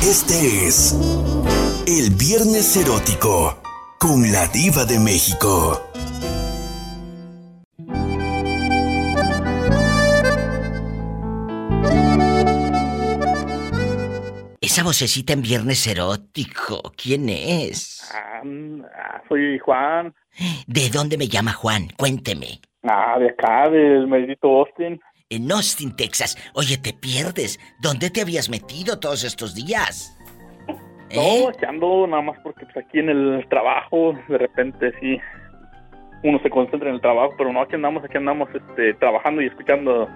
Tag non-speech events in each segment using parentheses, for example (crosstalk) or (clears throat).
Este es el Viernes Erótico con la Diva de México. Esa vocecita en Viernes Erótico, ¿quién es? Ah, soy Juan. ¿De dónde me llama Juan? Cuénteme. Ah, de acá, del maldito Austin. En Austin, Texas. Oye, te pierdes. ¿Dónde te habías metido todos estos días? (laughs) ¿Eh? No, ando nada más porque pues, aquí en el trabajo, de repente sí, uno se concentra en el trabajo, pero no, aquí andamos, aquí andamos este, trabajando y escuchando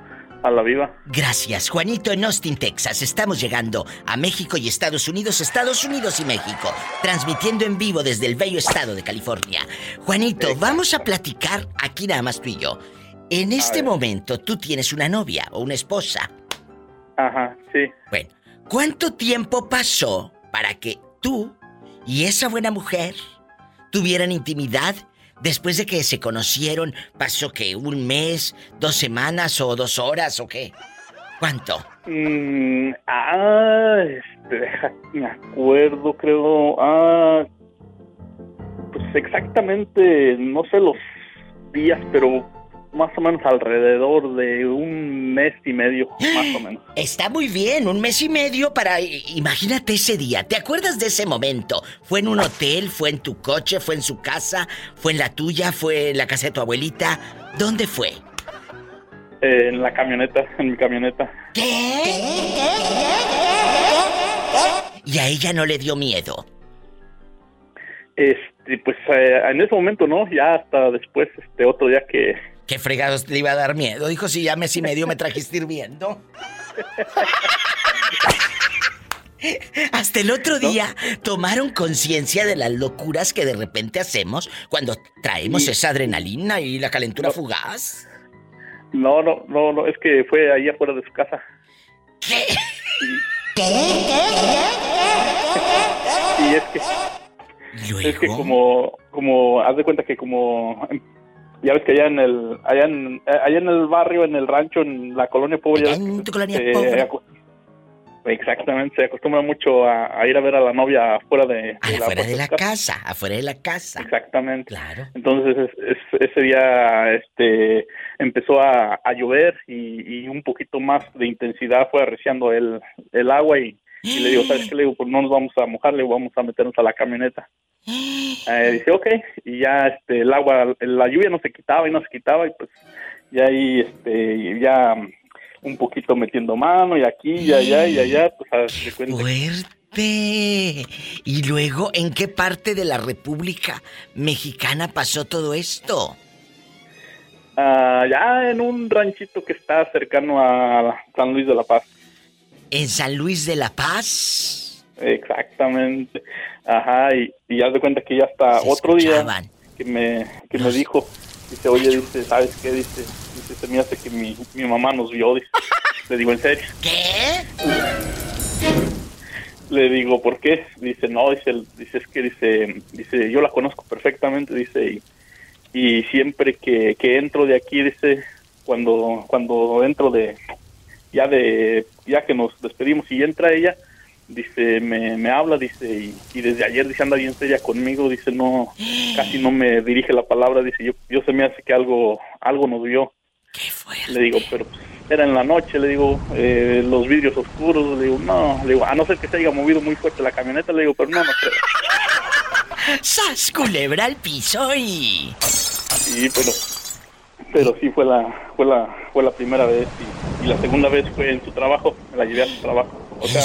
a la viva. Gracias, Juanito en Austin, Texas. Estamos llegando a México y Estados Unidos, Estados Unidos y México, transmitiendo en vivo desde el bello estado de California. Juanito, vamos a platicar aquí nada más tú y yo. En este momento tú tienes una novia o una esposa. Ajá, sí. Bueno, ¿cuánto tiempo pasó para que tú y esa buena mujer tuvieran intimidad Después de que se conocieron, ¿pasó que un mes, dos semanas o dos horas o qué? ¿Cuánto? Mm, ah, este, (laughs) me acuerdo, creo. Ah, pues exactamente, no sé los días, pero más o menos alrededor de un mes y medio, más o menos. Está muy bien, un mes y medio para... Imagínate ese día, ¿te acuerdas de ese momento? ¿Fue en un hotel? ¿Fue en tu coche? ¿Fue en su casa? ¿Fue en la tuya? ¿Fue en la casa de tu abuelita? ¿Dónde fue? Eh, en la camioneta, en mi camioneta. ¿Qué? ¿Y a ella no le dio miedo? Este, pues eh, en ese momento no, ya hasta después, este otro día que ¿Qué fregados le iba a dar miedo? Dijo, si ya mes y medio me trajiste hirviendo. (laughs) Hasta el otro día tomaron conciencia de las locuras que de repente hacemos cuando traemos esa adrenalina y la calentura fugaz. No, no, no, no, es que fue ahí afuera de su casa. ¿Qué? ¿Qué? Y es que. Es que como, como, haz de cuenta que como ya ves que allá en el allá en, allá en el barrio, en el rancho, en la colonia pobre. En tu colonia pobre. Exactamente, se acostumbra mucho a, ir a ver a la novia afuera de, afuera de la casa, afuera de la casa. Exactamente. Claro. Entonces ese día este empezó a, llover y, un poquito más de intensidad fue arreciando el, el agua y, le digo, (gasps) ¿sabes qué? Le digo, pues no nos vamos a mojar, le vamos a meternos a la camioneta. Eh, dice, ok, y ya este, el agua, la lluvia no se quitaba y no se quitaba, y pues ya ahí, este, ya un poquito metiendo mano, y aquí, y allá, y allá, pues a ¡Fuerte! Y luego, ¿en qué parte de la República Mexicana pasó todo esto? Ah, ya en un ranchito que está cercano a San Luis de la Paz. ¿En San Luis de la Paz? Exactamente. Ajá, y, y haz de cuenta que ya hasta otro día que me, que me dijo, dice, oye, dice, ¿sabes qué? Dice, dice, se me hace que mi, mi mamá nos vio, dice. Le digo, ¿en serio? ¿Qué? Le digo, ¿por qué? Dice, no, dice, dice, es que dice, dice, yo la conozco perfectamente, dice, y, y siempre que, que entro de aquí, dice, cuando, cuando entro de, ya de, ya que nos despedimos y entra ella, dice, me, me habla, dice, y, desde ayer dice, anda bien seria conmigo, dice, no, casi no me dirige la palabra, dice, yo, yo se me hace que algo, algo nos vio. ¿Qué fue? Le digo, pero era en la noche, le digo, eh, los vidrios oscuros, le digo, no, le digo, a no ser que se haya movido muy fuerte la camioneta, le digo, pero no, no creo. ¡Sas, culebra al piso y...! Sí, pero, pero sí fue la, fue la, fue la primera vez y, y la segunda vez fue en su trabajo, me la llevé a su trabajo. O sea,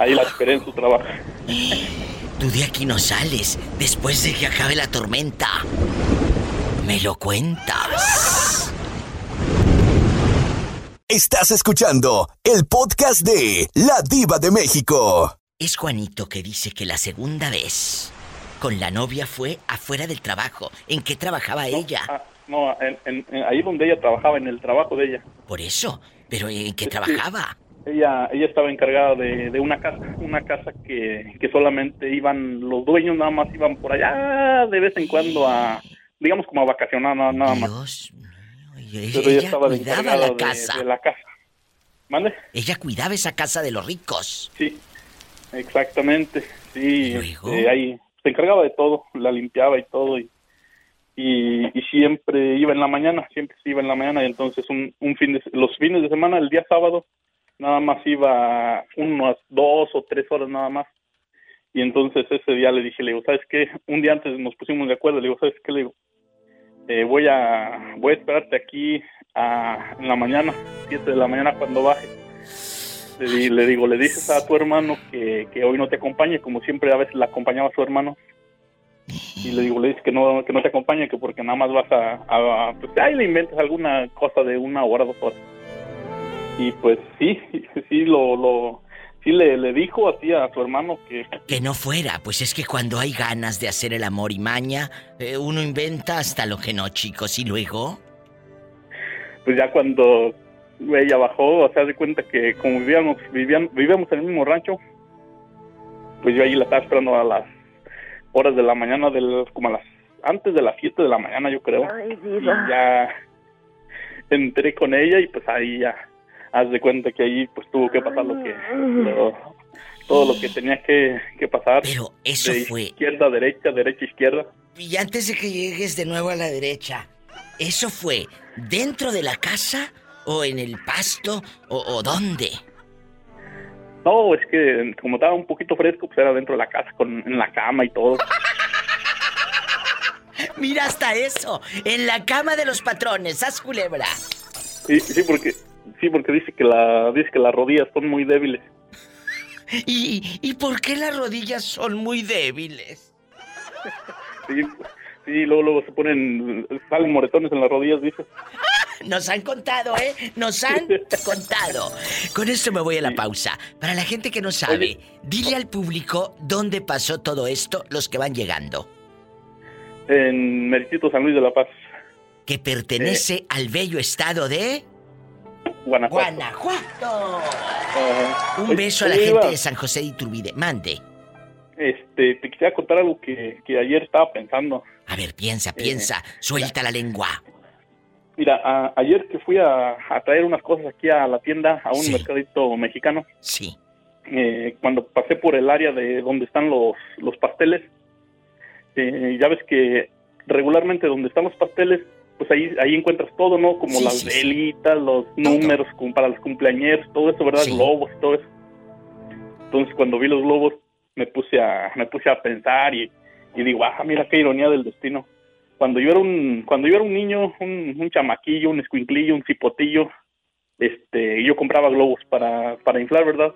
ahí la esperé en su trabajo. Tú de aquí no sales después de que acabe la tormenta. Me lo cuentas. Estás escuchando el podcast de La Diva de México. Es Juanito que dice que la segunda vez con la novia fue afuera del trabajo. ¿En qué trabajaba ella? Ah, no, ahí donde ella trabajaba, en el trabajo de ella. Por eso, pero ¿en qué trabajaba? Ella ella estaba encargada de, de una casa una casa que, que, solamente iban los dueños nada más iban por allá de vez en cuando a digamos como a vacacionar nada, nada más pero ella, estaba cuidaba la casa de, la casa ¿Mande? ella cuidaba esa casa de los ricos sí Exactamente, sí. Este, ahí se encargaba de todo, la limpiaba y todo y, y, siempre iba en la mañana, siempre se iba en la mañana y entonces un, un fin de, los fines de semana, el día sábado, nada más iba unas dos o tres horas nada más. Y entonces ese día le dije, le digo, ¿sabes qué? Un día antes nos pusimos de acuerdo, le digo, ¿sabes qué? Le digo, eh, voy a voy a esperarte aquí a, en la mañana, siete de la mañana cuando baje. Le, le, digo, le dices a tu hermano que, que hoy no te acompañe, como siempre a veces la acompañaba su hermano. Y le digo, le dices que no, que no te acompañe, que porque nada más vas a, a pues ahí le inventas alguna cosa de una hora, dos horas. Y pues sí, (laughs) sí lo, lo sí le, le dijo así a su hermano que... Que no fuera, pues es que cuando hay ganas de hacer el amor y maña, eh, uno inventa hasta lo que no, chicos, y luego... Pues ya cuando ella bajó, o sea, de cuenta que como vivíamos, vivían, vivíamos en el mismo rancho, pues yo ahí la estaba esperando a las horas de la mañana, del, como a las, antes de las 7 de la mañana yo creo. y ya entré con ella y pues ahí ya haz de cuenta que ahí pues tuvo que pasar lo que todo lo que tenía que, pasar. Pero eso fue izquierda derecha, derecha izquierda. Y antes de que llegues de nuevo a la derecha, eso fue dentro de la casa o en el pasto o, dónde. No, es que como estaba un poquito fresco, pues era dentro de la casa, con, en la cama y todo. (laughs) Mira hasta eso, en la cama de los patrones, haz culebra. Sí, sí, porque Sí, porque dice que la dice que las rodillas son muy débiles. ¿Y, ¿Y por qué las rodillas son muy débiles? Sí, sí, luego, luego se ponen, salen moretones en las rodillas, dice. (laughs) Nos han contado, ¿eh? Nos han (laughs) contado. Con esto me voy a la pausa. Para la gente que no sabe, dile al público dónde pasó todo esto, los que van llegando. En Meritito San Luis de la Paz. Que pertenece eh. al bello estado de... Guanajuato. Un beso a la gente de San José de Iturbide. Mande. Este, te quisiera contar algo que, ayer estaba pensando. A ver, piensa, eh, piensa. Suelta la lengua. Mira, ayer que fui a, traer unas cosas aquí a la tienda, a un mercadito mexicano. Sí. Eh, cuando pasé por el área de donde están los, los pasteles, eh, ya ves que regularmente donde están los pasteles pues ahí, ahí encuentras todo, ¿no? Como las velitas, los números como para los cumpleaños, todo eso, ¿verdad? Globos, todo eso. Entonces cuando vi los globos me puse a, me puse a pensar y, y digo, ah, mira qué ironía del destino. Cuando yo era un, cuando yo era un niño, un, un chamaquillo, un escuinclillo, un cipotillo, este, yo compraba globos para, para inflar, ¿verdad?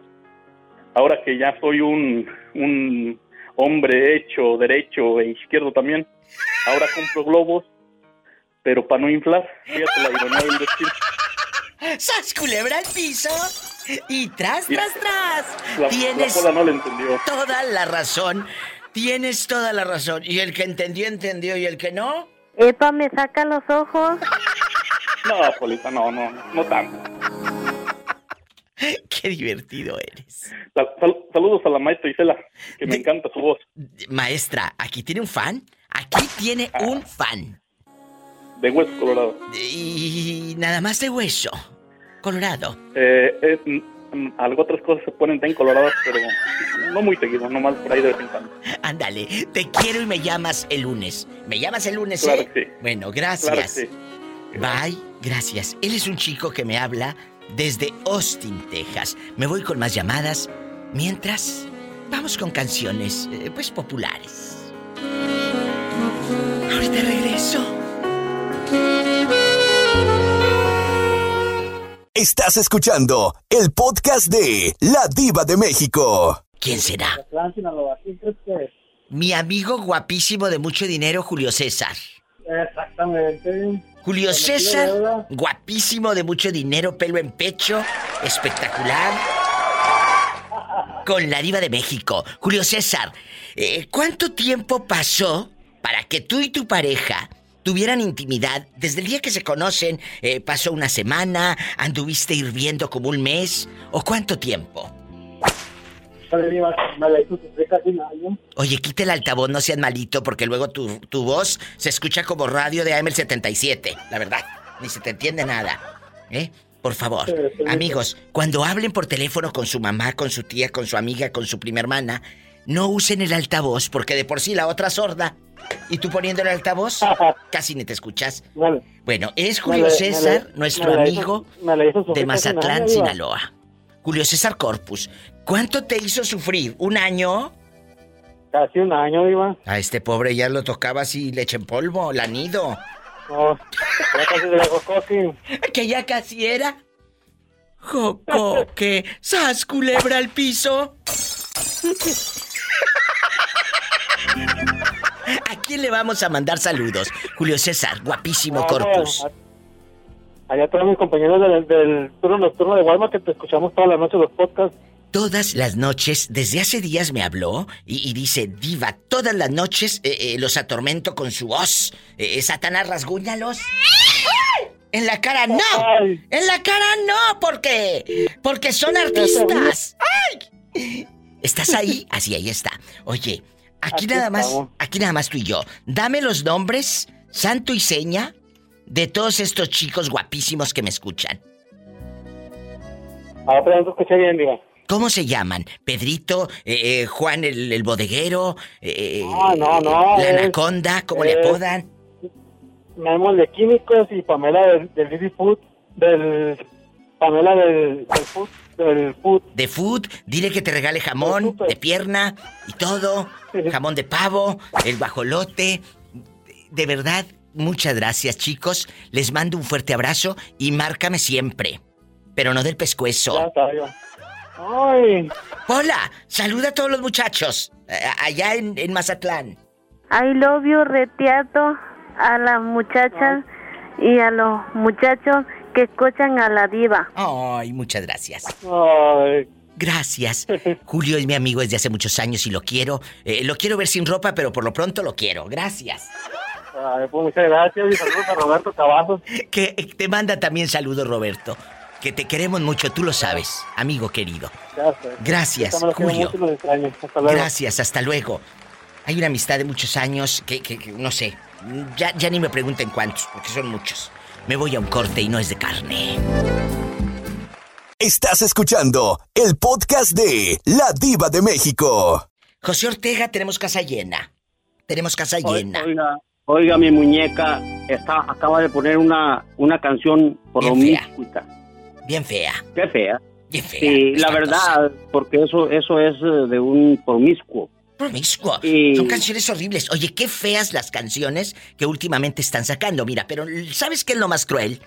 Ahora que ya soy un, un hombre hecho, derecho e izquierdo también, ahora compro globos pero para no inflar, fíjate la ironía del destino. (laughs) ¡Sas culebra al piso! Y tras, tras, tras. La, Tienes no le entendió. toda la razón. Tienes toda la razón. Y el que entendió, entendió. ¿Y el que no? Epa, me saca los ojos. No, Polita, no, no, no tanto. (laughs) Qué divertido eres. saludos a la maestra Isela, que me encanta su voz. Maestra, ¿aquí tiene un fan? Aquí tiene ah. un fan. De hueso colorado. Y nada más de hueso colorado. Eh, algo otras cosas se ponen tan coloradas, pero no muy seguido, nomás por ahí de vez en cuando. Ándale, te quiero y me llamas el lunes. ¿Me llamas el lunes? Claro eh? sí. Bueno, gracias. Bye, gracias. Él es un chico que me habla desde Austin, Texas. Me voy con más llamadas. Mientras, vamos con canciones, eh, pues populares. Ahorita regreso. Estás escuchando el podcast de La Diva de México. ¿Quién será? Mi amigo guapísimo de mucho dinero, Julio César. Exactamente. Julio César, guapísimo de mucho dinero, pelo en pecho, espectacular. Con la diva de México. Julio César, eh, ¿cuánto tiempo pasó para que tú y tu pareja tuvieran intimidad, desde el día que se conocen, eh, pasó una semana, anduviste hirviendo como un mes, o cuánto tiempo? Oye, quita el altavoz, no seas malito, porque luego tu, tu voz se escucha como radio de AM77, la verdad. Ni se te entiende nada. ¿Eh? Por favor, amigos, cuando hablen por teléfono con su mamá, con su tía, con su amiga, con su prima hermana, no usen el altavoz porque de por sí la otra sorda. Y tú poniendo el altavoz, (laughs) casi ni te escuchas. Bueno, es Julio César, nuestro amigo de Mazatlán, Sinaloa. Julio César Corpus. ¿Cuánto te hizo sufrir? ¿Un año? Casi un año, Iba. A este pobre ya lo tocaba así leche en polvo, lanido. No, ya casi de la (laughs) Que ya casi era. Jocoque, sas culebra al piso. (laughs) ¿A quién le vamos a mandar saludos? Julio César, guapísimo corpus. Allá todos mis compañeros del, turno nocturno de Walmart que te escuchamos toda la noche los podcasts. Todas las noches, desde hace días me habló y, dice, Diva, todas las noches eh, eh, los atormento con su voz. Eh, Satanás, rasguñalos. En la cara no. En la cara no, porque porque son artistas. ¡Ay! ¿Estás ahí? Así ahí está. Oye, aquí, nada más, aquí nada más tú y yo. Dame los nombres, santo y seña, de todos estos chicos guapísimos que me escuchan. Ah, pero no escuché bien, diga. ¿Cómo se llaman? ¿Pedrito? Eh, eh, ¿Juan el, bodeguero? Eh, ah, no, no. ¿La anaconda? ¿Cómo le apodan? Memo de Químicos y Pamela del, del Food. Del. Pamela del, del Food. Del Food. De Food. Dile que te regale jamón de pierna y todo. Jamón de pavo, el bajolote. De verdad, muchas gracias, chicos. Les mando un fuerte abrazo y márcame siempre. Pero no del pescuezo. Ay. Hola, saluda a todos los muchachos eh, allá en, en Mazatlán. I love you, Retiato, a las muchachas y a los muchachos que escuchan a la diva. Ay, muchas gracias. Ay. Gracias. (laughs) Julio es mi amigo desde hace muchos años y lo quiero. Eh, lo quiero ver sin ropa, pero por lo pronto lo quiero. Gracias. Ay, pues muchas gracias y saludos a Roberto Cavazos. (laughs) Que te manda también saludos, Roberto que te queremos mucho, tú lo sabes, amigo querido. Gracias, Julio. Gracias, hasta luego. Hay una amistad de muchos años que, no sé, ya, ya ni me pregunten cuántos, porque son muchos. Me voy a un corte y no es de carne. Estás escuchando el podcast de La Diva de México. José Ortega, tenemos casa llena. Tenemos casa llena. Oiga, oiga, mi muñeca está, acaba de poner una, una canción por lo Bien fea. Qué fea. Bien fea. Sí, la verdad, porque eso, eso es eh, de un promiscuo. Promiscuo. Son canciones horribles. Oye, qué feas las canciones que últimamente están sacando. Mira, pero ¿sabes qué es lo más cruel?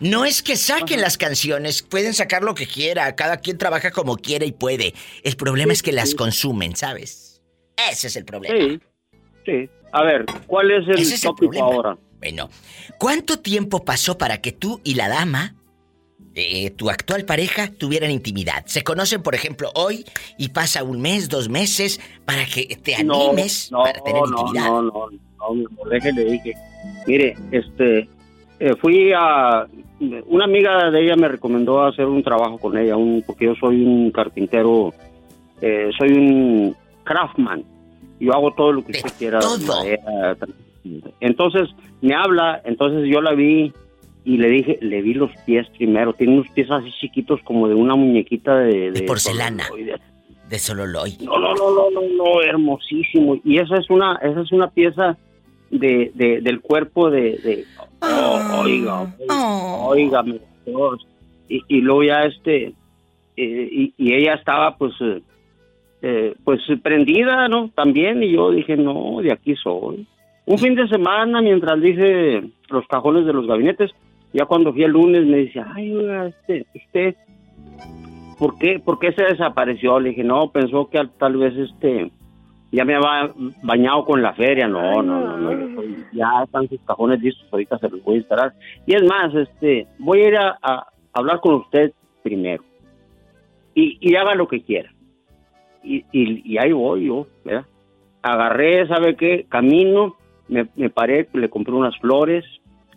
No es que saquen las canciones, pueden sacar lo que quiera, cada quien trabaja como quiere y puede. El problema es que las consumen, ¿sabes? Ese es el problema. Sí, sí. A ver, ¿cuál es el tópico ahora? Bueno, ¿cuánto tiempo pasó para que tú y la dama eh, tu actual pareja tuvieran intimidad. Se conocen, por ejemplo, hoy y pasa un mes, dos meses para que te animes para tener intimidad. No, no, no, no, le dije. Mire, este, eh, fui a. Una amiga de ella me recomendó hacer un trabajo con ella, un, porque yo soy un carpintero, eh, soy un craftman. Yo hago todo lo que usted quiera. Todo. Entonces me habla, entonces yo la vi y le dije, le vi los pies primero. Tiene unos pies así chiquitos como de una muñequita de... De, porcelana. De Sololoy. No, no, no, no, no, no, hermosísimo. Y esa es una, esa es una pieza de, del cuerpo de... de oh, oiga, oiga, y, y, luego ya este... Eh, y, ella estaba pues... Eh, eh, pues prendida, ¿no? También, y yo dije, no, de aquí soy. Un fin de semana, mientras dije los cajones de los gabinetes, ya cuando fui el lunes me dice, ay, este, usted, ¿por qué, ¿por qué se desapareció? Le dije, no, pensó que tal vez este, ya me había bañado con la feria. No, no, no, ya están sus cajones listos, ahorita se los voy a instalar. Y es más, este, voy a ir a, hablar con usted primero. Y, y, haga lo que quiera. Y, y, ahí voy yo, ¿verdad? Agarré, ¿sabe qué? Camino, me, me paré, le compré unas flores,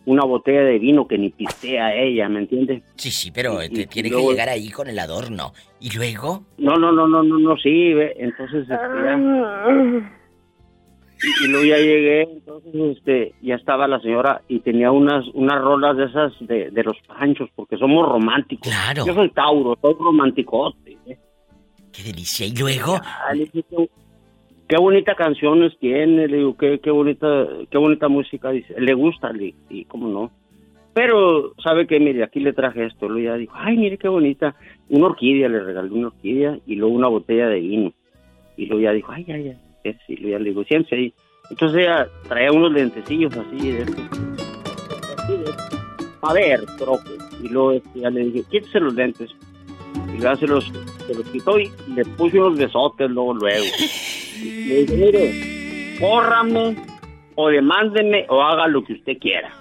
una botella de vino que ni pistea ella, ¿me entiendes? Sí, sí, pero tiene que llegar ahí con el adorno. ¿Y luego? No, no, no, no, no, no, sí, entonces... Este, y, luego ya llegué, entonces este, ya estaba la señora y tenía unas unas rolas de esas de, de los panchos, porque somos románticos. Claro. Yo soy Tauro, soy romanticote. ¿eh? Qué delicia. ¿Y luego? Ah, le dije, qué, bonitas canciones tiene, le digo, qué, qué bonita, qué bonita música, dice, le gusta, y cómo no. Pero, ¿sabe qué? Mire, aquí le traje esto. Luego ya dijo, ay, mire qué bonita. Una orquídea, le regalé una orquídea y luego una botella de vino. Y luego ya dijo, ay, ay, ay. es, Y luego ya le digo, siéntese ahí. Entonces ella traía unos lentecillos así de estos. Así. A ver, troque. Y luego este, ya le dije, quítese los lentes. Y ya se los, se los quitó y le puse unos besotes luego, luego. (laughs) Y le dije, mire, córrame o demándeme o haga lo que usted quiera.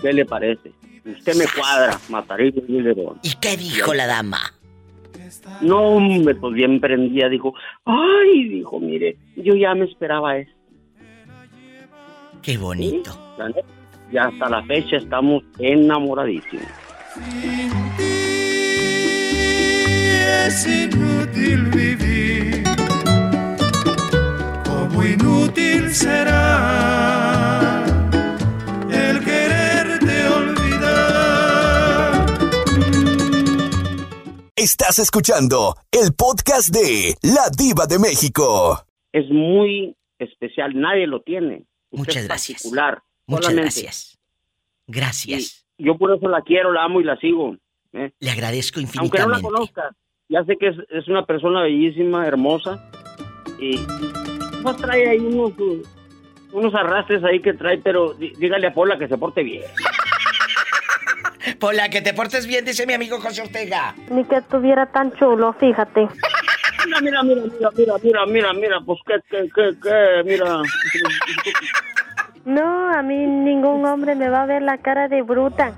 ¿Qué le parece? Usted me cuadra, Matarito y León. ¿Y qué dijo la dama? No, hombre, pues bien prendía, dijo, ay, dijo, mire, yo ya me esperaba eso. Qué bonito. Ya hasta la fecha estamos enamoradísimos. es inútil vivir, como inútil será el quererte olvidar. Estás escuchando el podcast de La Diva de México. Es muy especial, nadie lo tiene. Usted Muchas es gracias. particular, Muchas solamente. gracias. Gracias. Y yo por eso la quiero, la amo y la sigo. ¿eh? Le agradezco Aunque no la infinitamente. conozca, ya sé que es, es una persona bellísima, hermosa. Y pues trae ahí unos, unos arrastres ahí que trae, pero dí- dígale a Paula que se porte bien. (laughs) Pola, que te portes bien, dice mi amigo José Ortega. Ni que estuviera tan chulo, fíjate. Mira, mira, mira, mira, mira, mira, mira, mira, pues qué, qué, qué, qué, mira. No, a mí ningún hombre me va a ver la cara de bruta.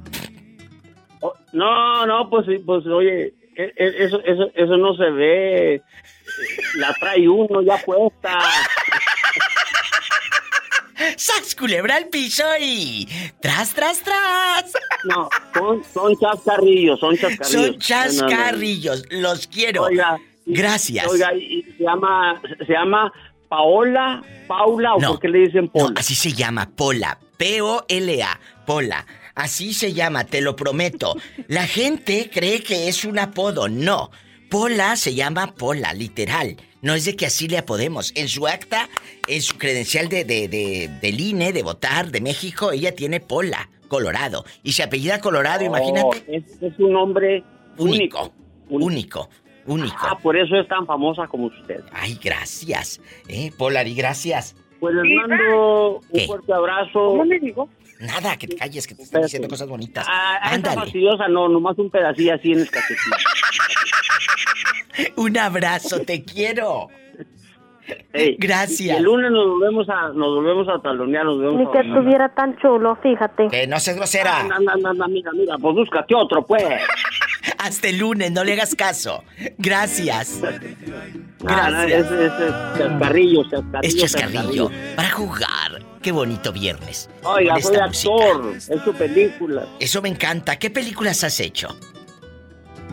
Oh, No, no, pues sí, pues oye, e- e- eso, eso, eso no se ve. La trae uno ya puesta. ¡Sas, culebra al piso y... ¡Tras, tras, tras! No, son, son chascarrillos, son chascarrillos. Son chascarrillos, los quiero. Oiga, Gracias. Oiga, y se llama, se llama Paola, Paula, o por qué le dicen Paula. No, así se llama, Pola. P-O-L-A, Pola. Así se llama, te lo prometo. La gente cree que es un apodo. No. Pola se llama Pola, literal. No es de que así le apodemos. En su acta, en su credencial de, de, de- del INE, de votar de México, ella tiene Pola, Colorado. Y se apellida Colorado, Oh, imagínate. Es, es un hombre Único, único. único, único. Ah, por eso es tan famosa como usted. Ay, gracias. Eh, Polari, gracias. Pues les mando un ¿Qué? fuerte abrazo. me digo? Nada, que te calles, que te están diciendo cosas bonitas. Ah, Ándale. fastidiosa no, nomás un pedacillo así en el. (laughs) Un abrazo, te quiero. Gracias. y El lunes nos volvemos a, nos volvemos a talonear, nos Ni volvemos que a... estuviera tan chulo, fíjate. Que no seas grosera. Anda, anda, anda, anda, mira, mira, pues búscate otro, pues. (laughs) Hasta el lunes, no le hagas caso. Gracias. Ah, no, Gracias. es, es, es chascarrillo, chascarrillo. Es chascarrillo. Para jugar. Qué bonito viernes. Oiga, soy música. actor, es su película. Eso me encanta. ¿Qué películas has hecho?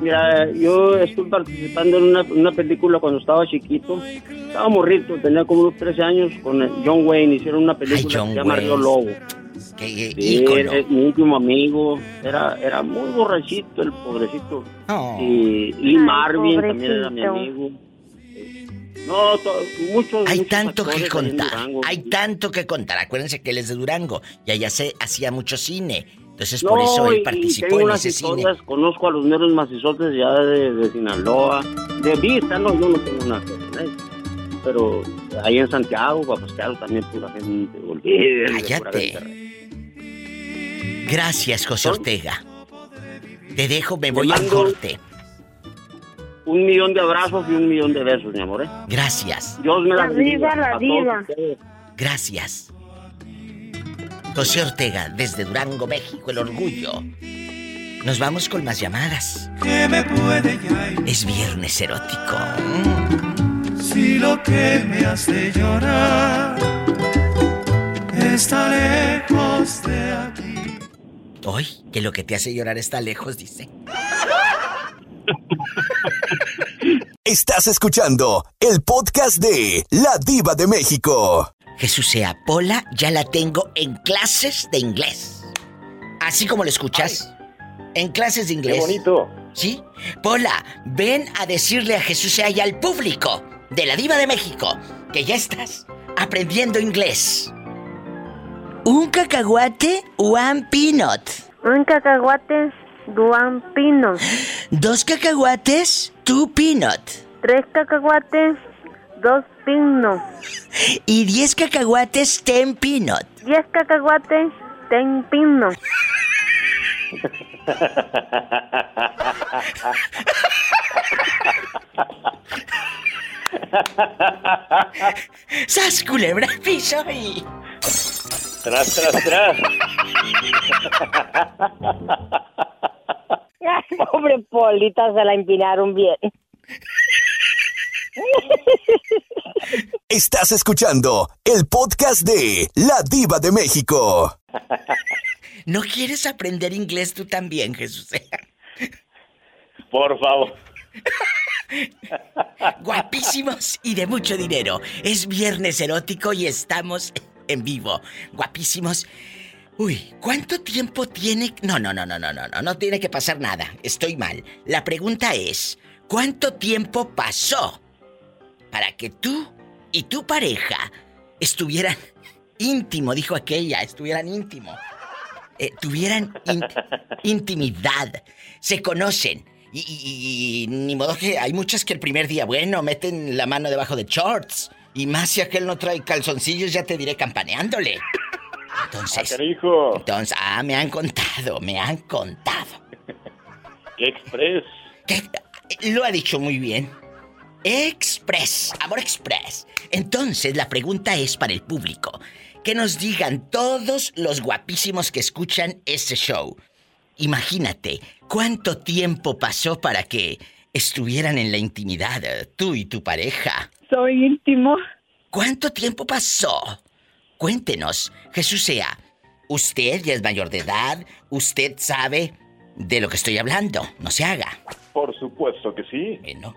Mira, yo estuve participando en una, una película cuando estaba chiquito. Estaba morrito, tenía como unos 13 años con John Wayne. Hicieron una película John que se llama. Río Lobo. Qué Sí, es mi último amigo. Era, era muy borrachito el pobrecito. Oh. Y Ay, Marvin también era mi amigo. No, to- muchos. Hay muchos tanto que contar. Hay tanto que contar. Acuérdense que él es de Durango y allá se hacía mucho cine. Entonces No, por eso él y participó tengo en unas ese cine. Conozco a los negros macizotes ya de, de Sinaloa. De vista, no, yo no tengo nada ellos. Pero ahí en Santiago, Papascalo también pura gente. Pura Cállate. Gracias, José ¿Son? Ortega. Te dejo, me voy al corte. Un millón de abrazos y un millón de besos, mi amor. ¿eh? Gracias, Dios me la La bendiga diva, la diva. gracias. José Ortega, desde Durango, México, el orgullo. Nos vamos con más llamadas. Que me puede Es viernes erótico. Si lo que me hace llorar está lejos de aquí. Hoy, que lo que te hace llorar está lejos, dice. Estás escuchando el podcast de La Diva de México. Jesús sea, Pola ya la tengo en clases de inglés. Así como lo escuchas. En clases de inglés. Qué bonito. ¿Sí? Pola, ven a decirle a Jesús sea y al público de la Diva de México que ya estás aprendiendo inglés. Un cacahuate, one peanut. Un cacahuate, one peanut. Dos cacahuates, two peanut. Tres cacahuates, dos peanut. Y diez cacahuates, ten peanut. Diez cacahuates, ten. ¡Sas culebra piso y... Tras, tras, tras. Pobre Polita, se la empinaron bien. Estás escuchando el podcast de La Diva de México. ¿No quieres aprender inglés tú también, Jesús? (laughs) Por favor. Guapísimos y de mucho dinero. Es viernes erótico y estamos en vivo. Guapísimos. Uy, ¿cuánto tiempo tiene? No, no, no, no, no, no, no, no tiene que pasar nada. Estoy mal. La pregunta es, ¿cuánto tiempo pasó para que tú y tu pareja estuvieran íntimo, dijo aquella, estuvieran íntimo. Eh, tuvieran int- intimidad, se conocen. Y, y- y ni modo que hay muchas que el primer día, bueno, meten la mano debajo de shorts. Y más si aquel no trae calzoncillos, ya te diré campaneándole. Entonces. canijo. Entonces, ah, me han contado, me han contado. (laughs) ¡Qué express! ¿Qué? Lo ha dicho muy bien. Express, amor express. Entonces, la pregunta es para el público. Que nos digan todos los guapísimos que escuchan este show. Imagínate, ¿cuánto tiempo pasó para que estuvieran en la intimidad eh, tú y tu pareja? Soy íntimo. ¿Cuánto tiempo pasó? Cuéntenos, Jesús sea, usted ya es mayor de edad, usted sabe de lo que estoy hablando, no se haga. Por supuesto que sí. Bueno,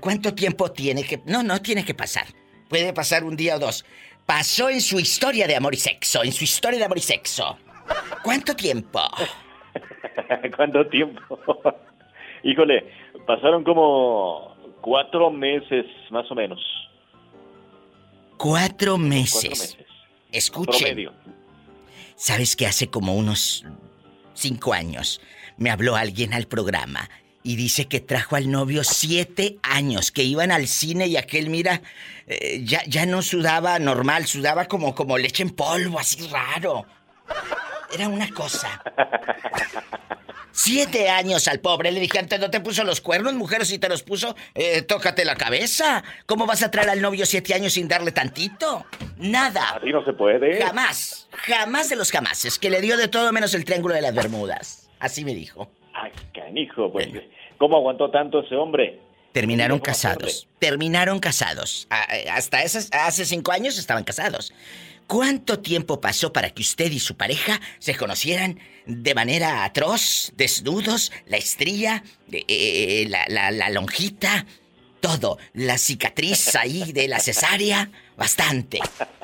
¿cuánto tiempo tiene que... No, no tiene que pasar. Puede pasar un día o dos. Pasó en su historia de amor y sexo, en su historia de amor y sexo. ¿Cuánto tiempo? (laughs) ¿Cuánto tiempo? (laughs) Híjole, pasaron como cuatro meses más o menos. Cuatro meses. Cuatro meses. Promedio. ¿Sabes que hace como unos cinco años me habló alguien al programa y dice que trajo al novio siete años, que iban al cine y aquel, mira, eh, ya, ya no sudaba normal, sudaba como, como leche en polvo, así raro. Era una cosa. Siete años al pobre. Le dije, antes no te puso los cuernos, mujer, si te los puso, eh, tócate la cabeza. ¿Cómo vas a traer al novio siete años sin darle tantito? Nada. Así no se puede. Jamás, jamás de los jamases, que le dio de todo menos el triángulo de las Bermudas. Así me dijo. Ay, canijo, pues. ¿Cómo aguantó tanto ese hombre? Terminaron ¿Cómo casados. Terminaron casados. A- a- Hasta esas- hace cinco años estaban casados. ¿Cuánto tiempo pasó para que usted y su pareja se conocieran de manera atroz, desnudos, la estría, eh, eh, la, la- la lonjita, todo, la cicatriz ahí de la cesárea? Bastante.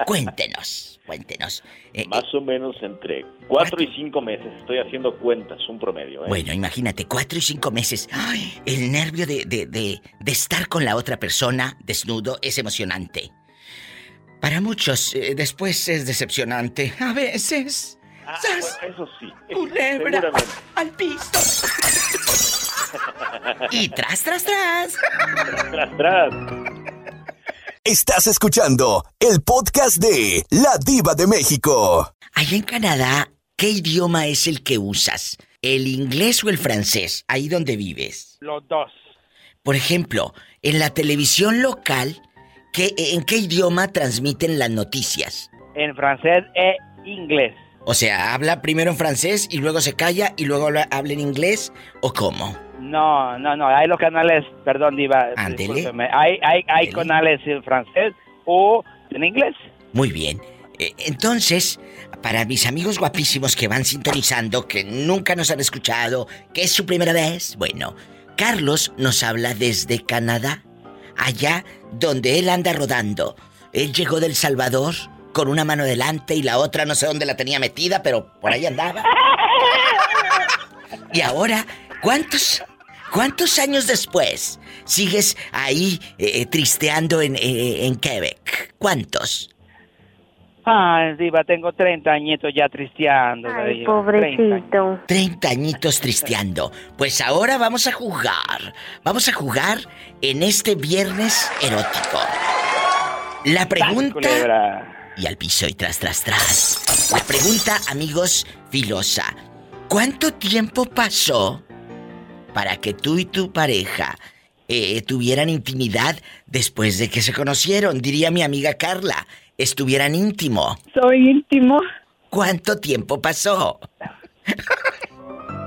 Cuéntenos, cuéntenos. Eh, Más o menos entre cuatro y cinco meses. Estoy haciendo cuentas, un promedio. ¿eh? Bueno, imagínate, cuatro y cinco meses. Ay, el nervio de, de, de, de estar con la otra persona desnudo es emocionante. Para muchos, eh, después es decepcionante. A veces. Ah, eso sí. Culebra al piso. (laughs) y tras, tras, tras. Tras, tras. Estás escuchando el podcast de La Diva de México. Allá en Canadá, ¿qué idioma es el que usas? ¿El inglés o el francés? Ahí donde vives. Los dos. Por ejemplo, en la televisión local, ¿qué, ¿en qué idioma transmiten las noticias? En francés e inglés. O sea, habla primero en francés y luego se calla y luego habla, habla en inglés o cómo? No, no, no. Hay los canales, perdón, Diva. Hay, hay, hay canales en francés o en inglés. Muy bien. Eh, entonces, para mis amigos guapísimos que van sintonizando, que nunca nos han escuchado, que es su primera vez, bueno, Carlos nos habla desde Canadá, allá donde él anda rodando. Él llegó del Salvador con una mano delante y la otra no sé dónde la tenía metida, pero por ahí andaba. (laughs) Y ahora, ¿cuántos, cuántos años después sigues ahí eh, tristeando en, eh, en Quebec? ¿Cuántos? Ah, Diva, tengo 30 añitos ya tristeando. Ay, Diva, 30 años. pobrecito. 30 añitos tristeando. Pues ahora vamos a jugar. Vamos a jugar en este viernes erótico. La pregunta... Y al piso y tras, tras, tras. La pregunta, amigos, filosa. ¿Cuánto tiempo pasó para que tú y tu pareja eh, tuvieran intimidad después de que se conocieron? Diría mi amiga Carla. Estuvieran íntimo. Soy íntimo. ¿Cuánto tiempo pasó?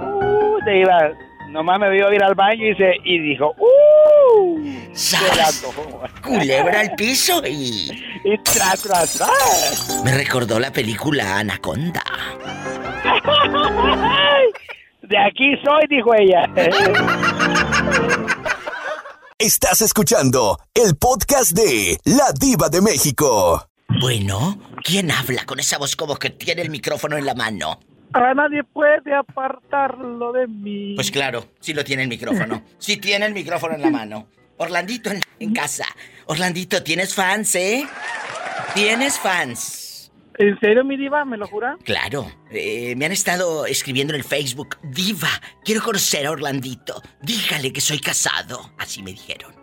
Uh, Diva, nomás me vio ir al baño y, se, y dijo, ¡Uh! Culebra al piso y... (laughs) Y tras, tras, tras. Me recordó la película Anaconda. De aquí soy, dijo ella. Estás escuchando el podcast de La Diva de México. Bueno, ¿quién habla con esa voz como que tiene el micrófono en la mano? A nadie puede apartarlo de mí. Pues claro, sí lo tiene el micrófono. Sí tiene el micrófono en la mano. Orlandito en, en casa. Orlandito, tienes fans, ¿eh? Tienes fans. ¿En serio, mi diva? ¿Me lo jura? Claro, eh, me han estado escribiendo en el Facebook. Diva, quiero conocer a Orlandito. Dígale que soy casado. Así me dijeron.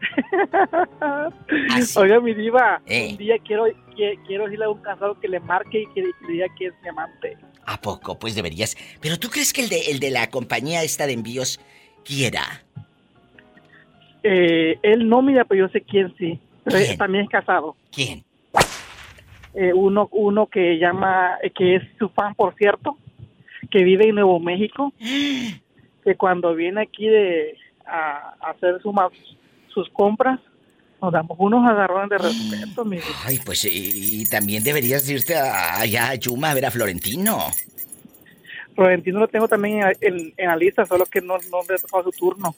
(laughs) Así. Oiga, mi diva, Eh. un día quiero, qui- quiero decirle a un casado que le marque y que le diga que es mi amante. ¿A poco? Pues deberías. Pero tú crees que el de, el de la compañía esta de envíos quiera. Eh, él no, mira, pero yo sé quién sí. ¿Quién? también es casado. ¿Quién? Eh, uno, uno que llama, eh, que es su fan, por cierto, que vive en Nuevo México, que cuando viene aquí de a, a hacer su ma- sus compras, nos damos unos agarrones de respeto, (gasps) mi. Ay, pues y, y también deberías irte a- allá a Yuma a ver a Florentino. Florentino lo tengo también en, en- en la lista, solo que no, no le ha tocado su turno.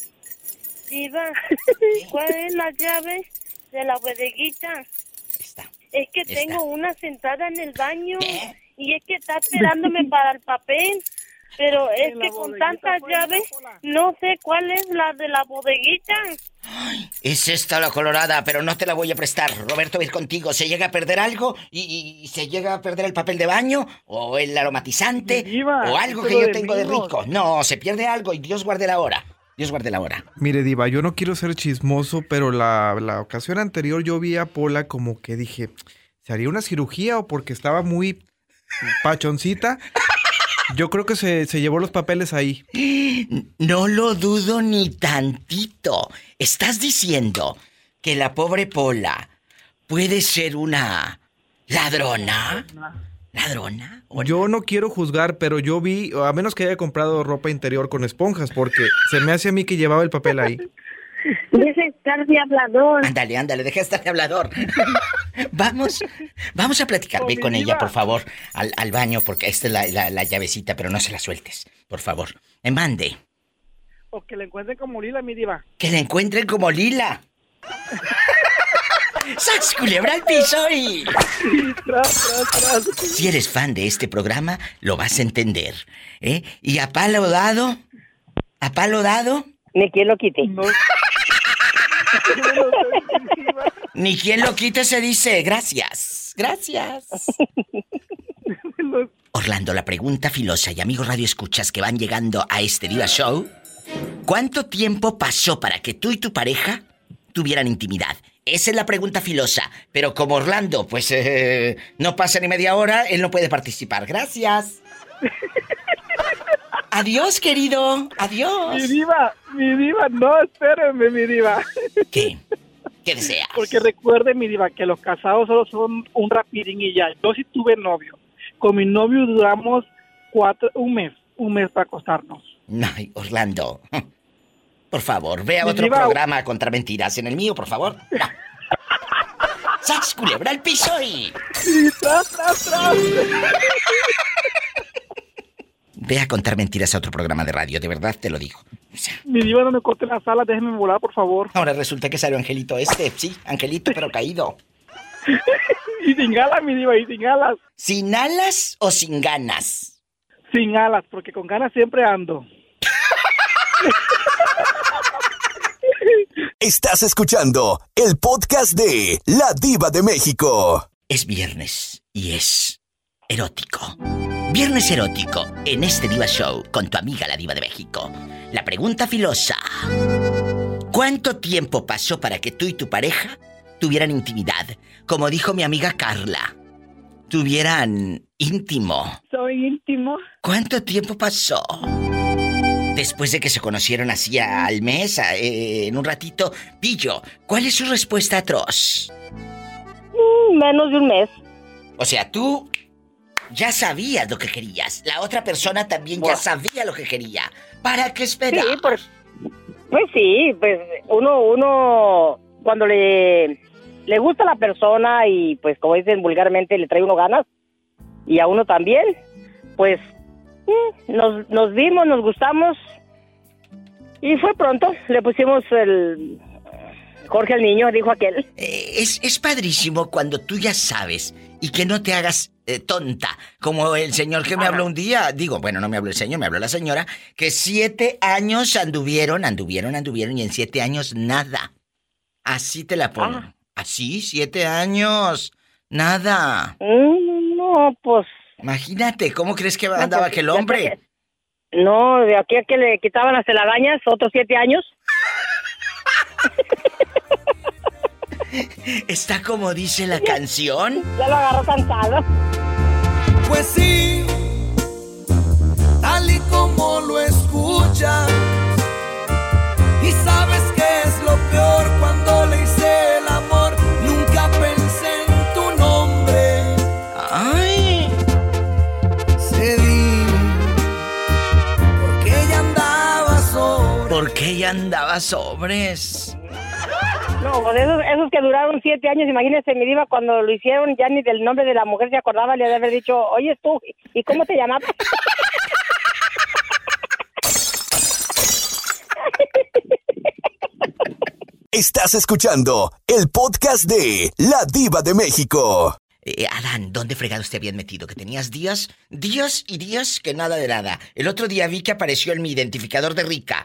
Diva, (laughs) ¿cuál es la llave de la bodeguita? Es que Está. tengo una sentada en el baño y es que está esperándome (laughs) para el papel. Pero es que con tantas llaves no sé cuál es la de la bodeguita. Es esta la colorada, pero no te la voy a prestar. Roberto va a ir contigo. ¿Se llega a perder algo? ¿Y, y- y se llega a perder el papel de baño? ¿O el aromatizante? Diva, ¿O algo que yo de tengo de rico? No, se pierde algo y Dios guarde la hora. Dios guarde la hora. Mire, Diva, yo no quiero ser chismoso, pero la, la ocasión anterior yo vi a Pola como que dije, ¿se haría una cirugía o porque estaba muy pachoncita? Yo creo que se, se llevó los papeles ahí. No lo dudo ni tantito. ¿Estás diciendo que la pobre Pola puede ser una ladrona? ¿Ladrona? ¿O Yo no quiero juzgar, pero yo vi, a menos que haya comprado ropa interior con esponjas, porque se me hace a mí que llevaba el papel ahí. Deja estar de hablador. Ándale, ándale, deja de estar de hablador. (laughs) vamos, vamos a platicar. Ve con ella, por favor, al, al baño, porque esta es la, la- la llavecita, pero no se la sueltes, por favor. Me mande. O que le encuentren como Lila, mi diva. Que la encuentren como Lila. (laughs) ¡Sax culebra al piso y... Tras, tras, tras. Si eres fan de este programa, lo vas a entender. ¿eh? Y a palo dado, a palo dado, Ni quien lo quite. No. ni quien lo quite se dice gracias. Gracias. Orlando, la pregunta filosa y amigos Radio Escuchas que van llegando a este Diva Show. ¿Cuánto tiempo pasó para que tú y tu pareja tuvieran intimidad? Esa es la pregunta filosa. Pero como Orlando, pues eh, no pasa ni media hora, él no puede participar. Gracias. (laughs) Adiós, querido. Mi Adiós. diva, mi diva, no, espérenme, mi diva. ¿Qué? ¿Qué deseas? Porque recuerde, mi diva, que los casados solo son un rapidín y ya. Yo sí tuve novio. Con mi novio duramos cuatro, un mes, un mes para acostarnos. Ay, Orlando. Por favor, ve a Mi otro programa contra mentiras. En el mío, por favor. No. ¡Sas, culebra al piso y... Y tras, tras, tras. Ve a contar mentiras a otro programa de radio, de verdad te lo digo. Mi diva no me corte la sala, déjeme volar, por favor. Ahora resulta que salió Angelito este, sí, Angelito pero caído. (laughs) Y sin alas, mi diva, y sin alas. ¿Sin alas o sin ganas? Sin alas, porque con ganas siempre ando. (laughs) Estás escuchando el podcast de La Diva de México. Es viernes y es erótico. Viernes erótico en este Diva Show con tu amiga la Diva de México. La pregunta filosa. ¿Cuánto tiempo pasó para que tú y tu pareja tuvieran intimidad? Como dijo mi amiga Carla. Tuvieran íntimo. Soy íntimo. ¿Cuánto tiempo pasó? Después de que se conocieron así al mes, eh, en un ratito. Pillo, ¿cuál es su respuesta atroz? Mm, menos de un mes. O sea, tú ya sabías lo que querías. La otra persona también ya sabía lo que quería. ¿Para qué esperar? Sí, pues, pues sí, pues uno, uno cuando le, le gusta a la persona y pues como dicen vulgarmente le trae uno ganas y a uno también, pues nos, nos vimos, nos gustamos y fue pronto, le pusimos el Jorge al niño, dijo aquel. Eh, es, es padrísimo cuando tú ya sabes y que no te hagas eh, tonta. Como el señor que me habló un día, digo, bueno, no me habló el señor, me habló la señora, que siete años anduvieron, anduvieron, anduvieron y en siete años nada. Así te la pongo. Así, siete años. Nada. Mm, no, pues... Imagínate, ¿cómo crees que andaba aquel hombre? No, de aquí a que le quitaban las telarañas, otros siete años. (laughs) Está como dice la canción. Ya lo agarró cansado. Pues sí, tal y como lo escuchas. Y sabes que es lo peor ¿Por qué ella andaba sobres? No, pues esos, esos que duraron siete años, imagínese, mi diva, cuando lo hicieron, ya ni del nombre de la mujer se acordaba, le había haber dicho, oye tú, ¿y cómo te llamabas? Estás escuchando el podcast de La Diva de México. Eh, Adán, ¿dónde fregados te habían metido? Que tenías días, días y días que nada de nada. El otro día vi que apareció en mi identificador de rica.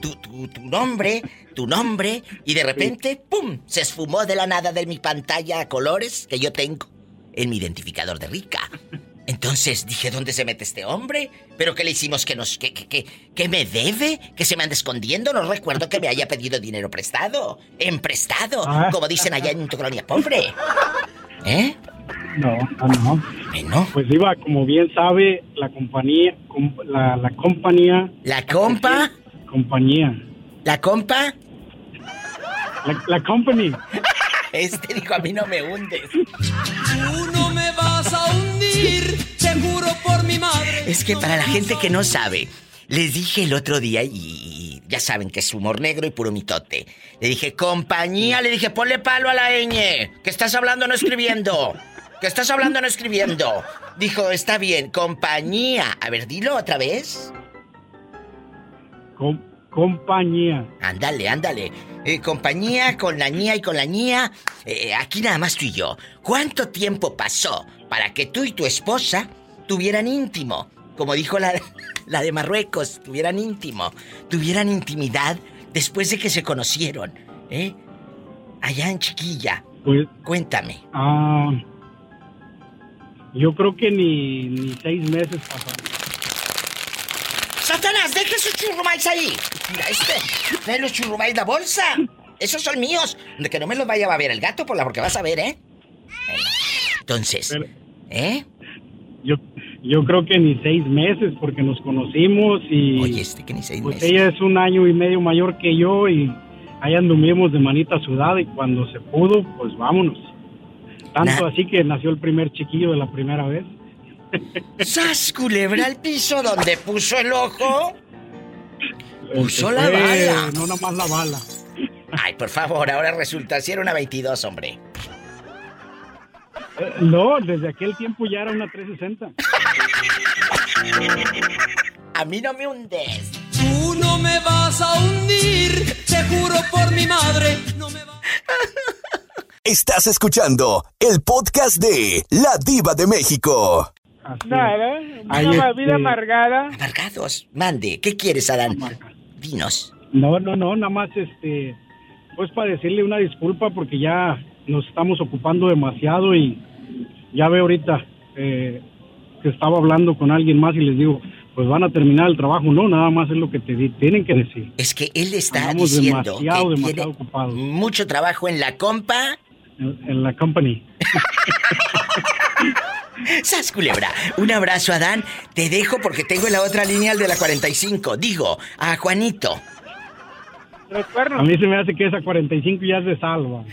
Tu, tu, tu nombre, tu nombre, y de repente, ¡pum! Se esfumó de la nada de mi pantalla a colores que yo tengo en mi identificador de rica. Entonces dije, ¿dónde se mete este hombre? ¿Pero qué le hicimos que nos... que, que, que, que me debe? ¿Que se me anda escondiendo? No recuerdo que me haya pedido dinero prestado. En prestado, Ah. como dicen allá en tu colonia pobre. ¿Eh? No, no, no. Pues iba, como bien sabe, la compañía, com- la, la compañía. ¿La compa? Compañía. ¿La compa? La, la company. (laughs) Este dijo, a mí no me hundes. Tú no me vas a hundir, te juro por mi madre. Es que para la gente que no sabe, les dije el otro día y, y ya saben que es humor negro y puro mitote. Le dije, compañía, le dije, ponle palo a la ñ, que estás hablando no escribiendo. Que estás hablando no escribiendo. Dijo, está bien, compañía. A ver, dilo otra vez. Com- compañía. Ándale, ándale. Eh, compañía con la ñía y con la ñía. Eh, aquí nada más tú y yo. ¿Cuánto tiempo pasó para que tú y tu esposa tuvieran íntimo? Como dijo la, (laughs) la de Marruecos, tuvieran íntimo. Tuvieran intimidad después de que se conocieron. ¿Eh? Allá en Chiquilla. Pues. Cuéntame. Ah. Yo creo que ni, ni seis meses pasaron. ¡Satanás, deje sus churrumais ahí! Mira, este, trae los churrumais la bolsa. Esos son míos. De que no me los vaya a ver el gato, por la porque vas a ver, ¿eh? Entonces, ¿eh? Yo, yo creo que ni seis meses porque nos conocimos y. Oye, este que ni seis pues meses. ella es un año y medio mayor que yo y ahí anduvimos de manita sudada y cuando se pudo, pues vámonos. Tanto así que nació el primer chiquillo de la primera vez. ¡Sas, culebra al piso donde puso el ojo! Puso la Fue bala. No nada más la bala. Ay, por favor, ahora resulta si era una 22, hombre. Eh, No, desde aquel tiempo ya era una 360. A mí no me hundes. Tú no me vas vas a hundir. Te juro por mi madre, no me vas Estás escuchando el podcast de La Diva de México. Nada, una este- vida amargada. Amargados. Mande, ¿qué quieres, Adán? Dinos. No, no, no, nada más este, pues para decirle una disculpa porque ya nos estamos ocupando demasiado y ya veo ahorita eh, que estaba hablando con alguien más y les digo, pues van a terminar el trabajo, no, nada más es lo que te di- tienen que decir. Es que él está Andamos diciendo demasiado, que demasiado tiene ocupados mucho trabajo en la compa. en, en la company. (laughs) ¡Sas, culebra! Un abrazo, Adán. Te dejo porque tengo en la otra línea el de la 45. Digo, a Juanito. A mí se me hace que esa 45 ya es de salva.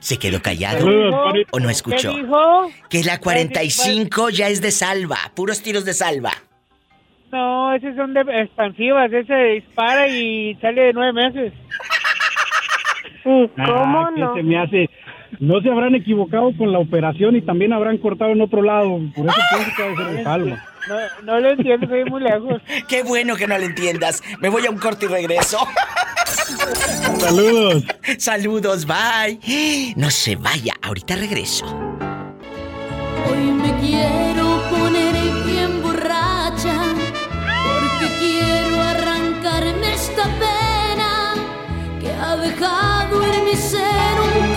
¿Se quedó callado? Saludos. ¿O no escuchó? ¿Qué dijo? Que la 45 ya es de salva. Puros tiros de salva. No, esas son de expansivas. Ese dispara y sale de nueve meses. ¿Y (laughs) Ah, que se me hace... No se habrán equivocado con la operación y también habrán cortado en otro lado. Por eso pienso que debe ser de salva. No, no lo entiendo, soy muy lejos. (laughs) Qué bueno que no lo entiendas. Me voy a un corte y regreso. (laughs) Saludos. Saludos, bye. No se vaya, ahorita regreso. Hoy me quiero poner bien borracha porque quiero arrancarme esta pena que ha dejado en mi ser un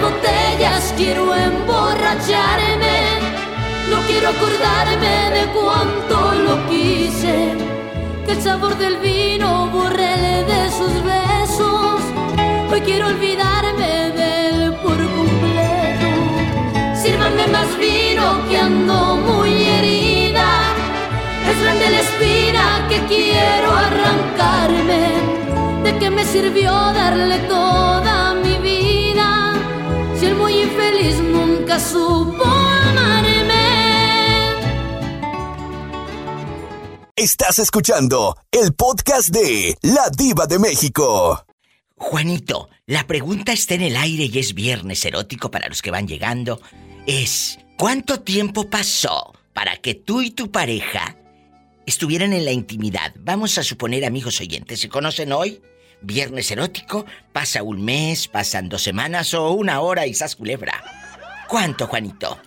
Botellas, quiero emborracharme. No quiero acordarme de cuánto lo quise. Que el sabor del vino borrele de sus besos. Hoy quiero olvidarme de él por completo. Sírvanme más vino que ando muy herida. Es grande la espina que quiero arrancarme. ¿De qué me sirvió darle toda Estás escuchando el podcast de La Diva de México. Juanito, la pregunta está en el aire y es viernes erótico para los que van llegando. Es, ¿cuánto tiempo pasó para que tú y tu pareja estuvieran en la intimidad? Vamos a suponer, amigos oyentes, ¿se conocen hoy? Viernes erótico, pasa un mes, pasan dos semanas o una hora y sas culebra. ¿Cuánto, Juanito?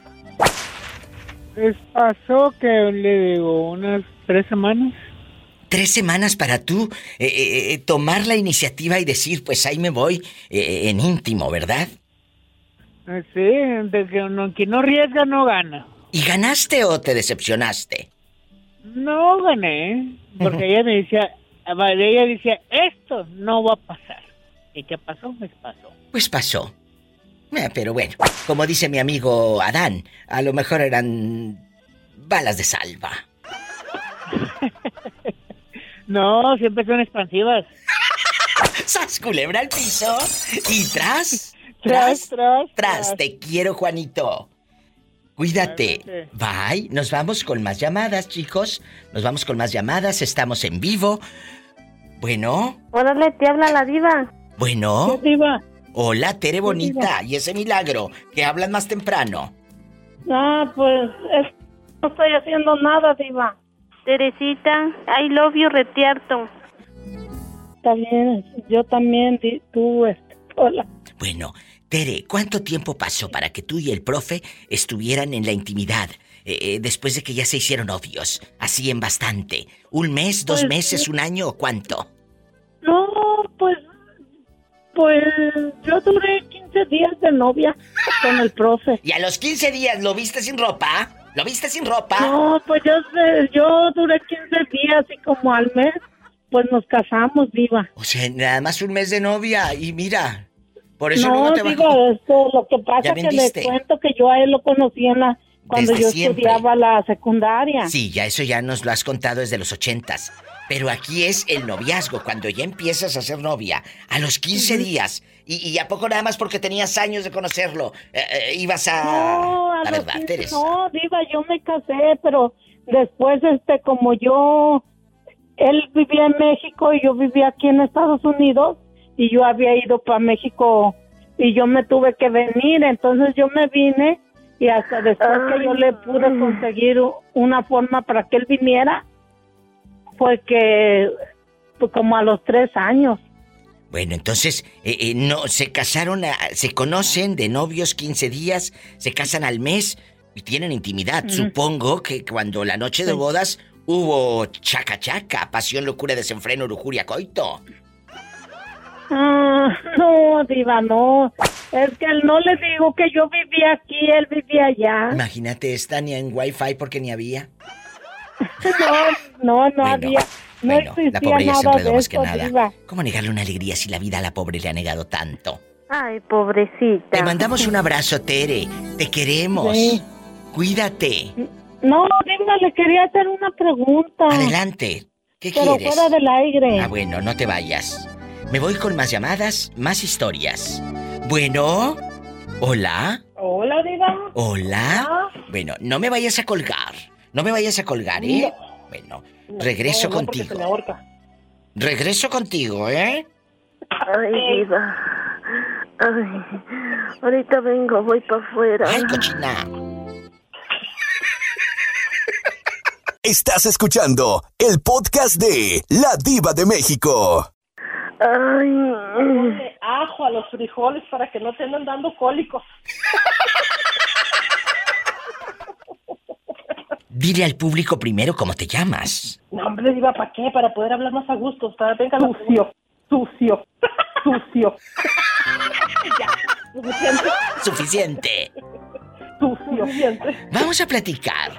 Pues pasó que le digo unas tres semanas. Tres semanas para tú eh, eh, eh, tomar la iniciativa y decir, pues ahí me voy eh, en íntimo, ¿verdad? Eh, Sí, de que uno, quien no arriesga no gana. ¿Y ganaste o te decepcionaste? No gané, porque ella me decía, ella decía, esto no va a pasar. ¿Y qué pasó? Pues pasó. Pues pasó. Eh, pero bueno, como dice mi amigo Adán, a lo mejor eran balas de salva. (laughs) No, siempre son expansivas. (laughs) ¡Sas culebra al piso! Y (laughs) tras, Tras, tras, tras. Te quiero, Juanito. Cuídate. Bye. Nos vamos con más llamadas, chicos. Nos vamos con más llamadas. Estamos en vivo. Bueno, Órale, te habla la diva. bueno. diva? Hola, Tere Bonita. Y ese milagro, que hablan más temprano. Ah, pues es- no estoy haciendo nada, diva. Teresita, I love you, retiarto. Bien, yo también, tú, este, hola. Bueno, Tere, ¿cuánto tiempo pasó para que tú y el profe estuvieran en la intimidad? eh, eh, después de que ya se hicieron novios, así en bastante. ¿Un mes, dos Pues, meses, un año o cuánto? No, pues, pues yo duré 15 días de novia con el profe. ¿Y a los 15 días lo viste sin ropa? ¿Lo viste sin ropa? No, pues yo, sé, yo duré 15 días y como al mes, pues nos casamos, viva. O sea, nada más un mes de novia y mira, por eso no, te diva, bajó. (laughs) esto, lo que pasa Ya que le vendiste. cuento que yo a él lo conocí en la, cuando Desde yo siempre. estudiaba la secundaria. Sí, ya eso ya nos lo has contado desde los ochentas. Pero aquí es el noviazgo, cuando ya empiezas a ser novia, a los 15 días. Y, y a poco nada más porque tenías años de conocerlo, eh, eh, ibas a... No, a la los verdad, 15 Teresa. No, Diva, yo me casé, pero después, este, como yo, él vivía en México y yo vivía aquí en Estados Unidos y yo había ido para México y yo me tuve que venir, entonces yo me vine y hasta después que yo le pude conseguir una forma para que él viniera, fue que pues, como a los tres años. Bueno, entonces, eh, eh, no, se casaron, a- se conocen de novios 15 días, se casan al mes y tienen intimidad. Supongo que cuando la noche de bodas hubo chaca chaca, pasión, locura, desenfreno, lujuria, coito. Ah, no, diva, no. Es que él no le digo que yo vivía aquí, él vivía allá. Imagínate, esta ni en wifi porque ni había. (laughs) No, no, no Bueno, había, no bueno, la pobreza de más que nada. diva. ¿Cómo negarle una alegría si la vida a la pobre le ha negado tanto? Ay, pobrecita. Te mandamos un abrazo, Tere. Te queremos. Sí. Cuídate. No, diva, le quería hacer una pregunta. Adelante. ¿Qué Pero quieres? fuera del aire. Ah, bueno, no te vayas. Me voy con más llamadas, más historias. Bueno, hola, Hola, diva. hola. Bueno, no me vayas a colgar. No me vayas a colgar, ¿eh? Bueno, regreso No, no, porque contigo. me. Regreso contigo, ¿eh? Ay, diva. Ay, ahorita vengo, voy para afuera. Ay, cochina. Estás escuchando el podcast de La Diva de México. Ponle ajo a los frijoles para que no te anden dando cólicos. (laughs) Dile al público primero cómo te llamas. No, hombre, diva, ¿para qué? Para poder hablar más a gusto. Para, venga, sucio, sucio, sucio. (laughs) ya, suficiente, Suficiente. suficiente. Vamos a platicar.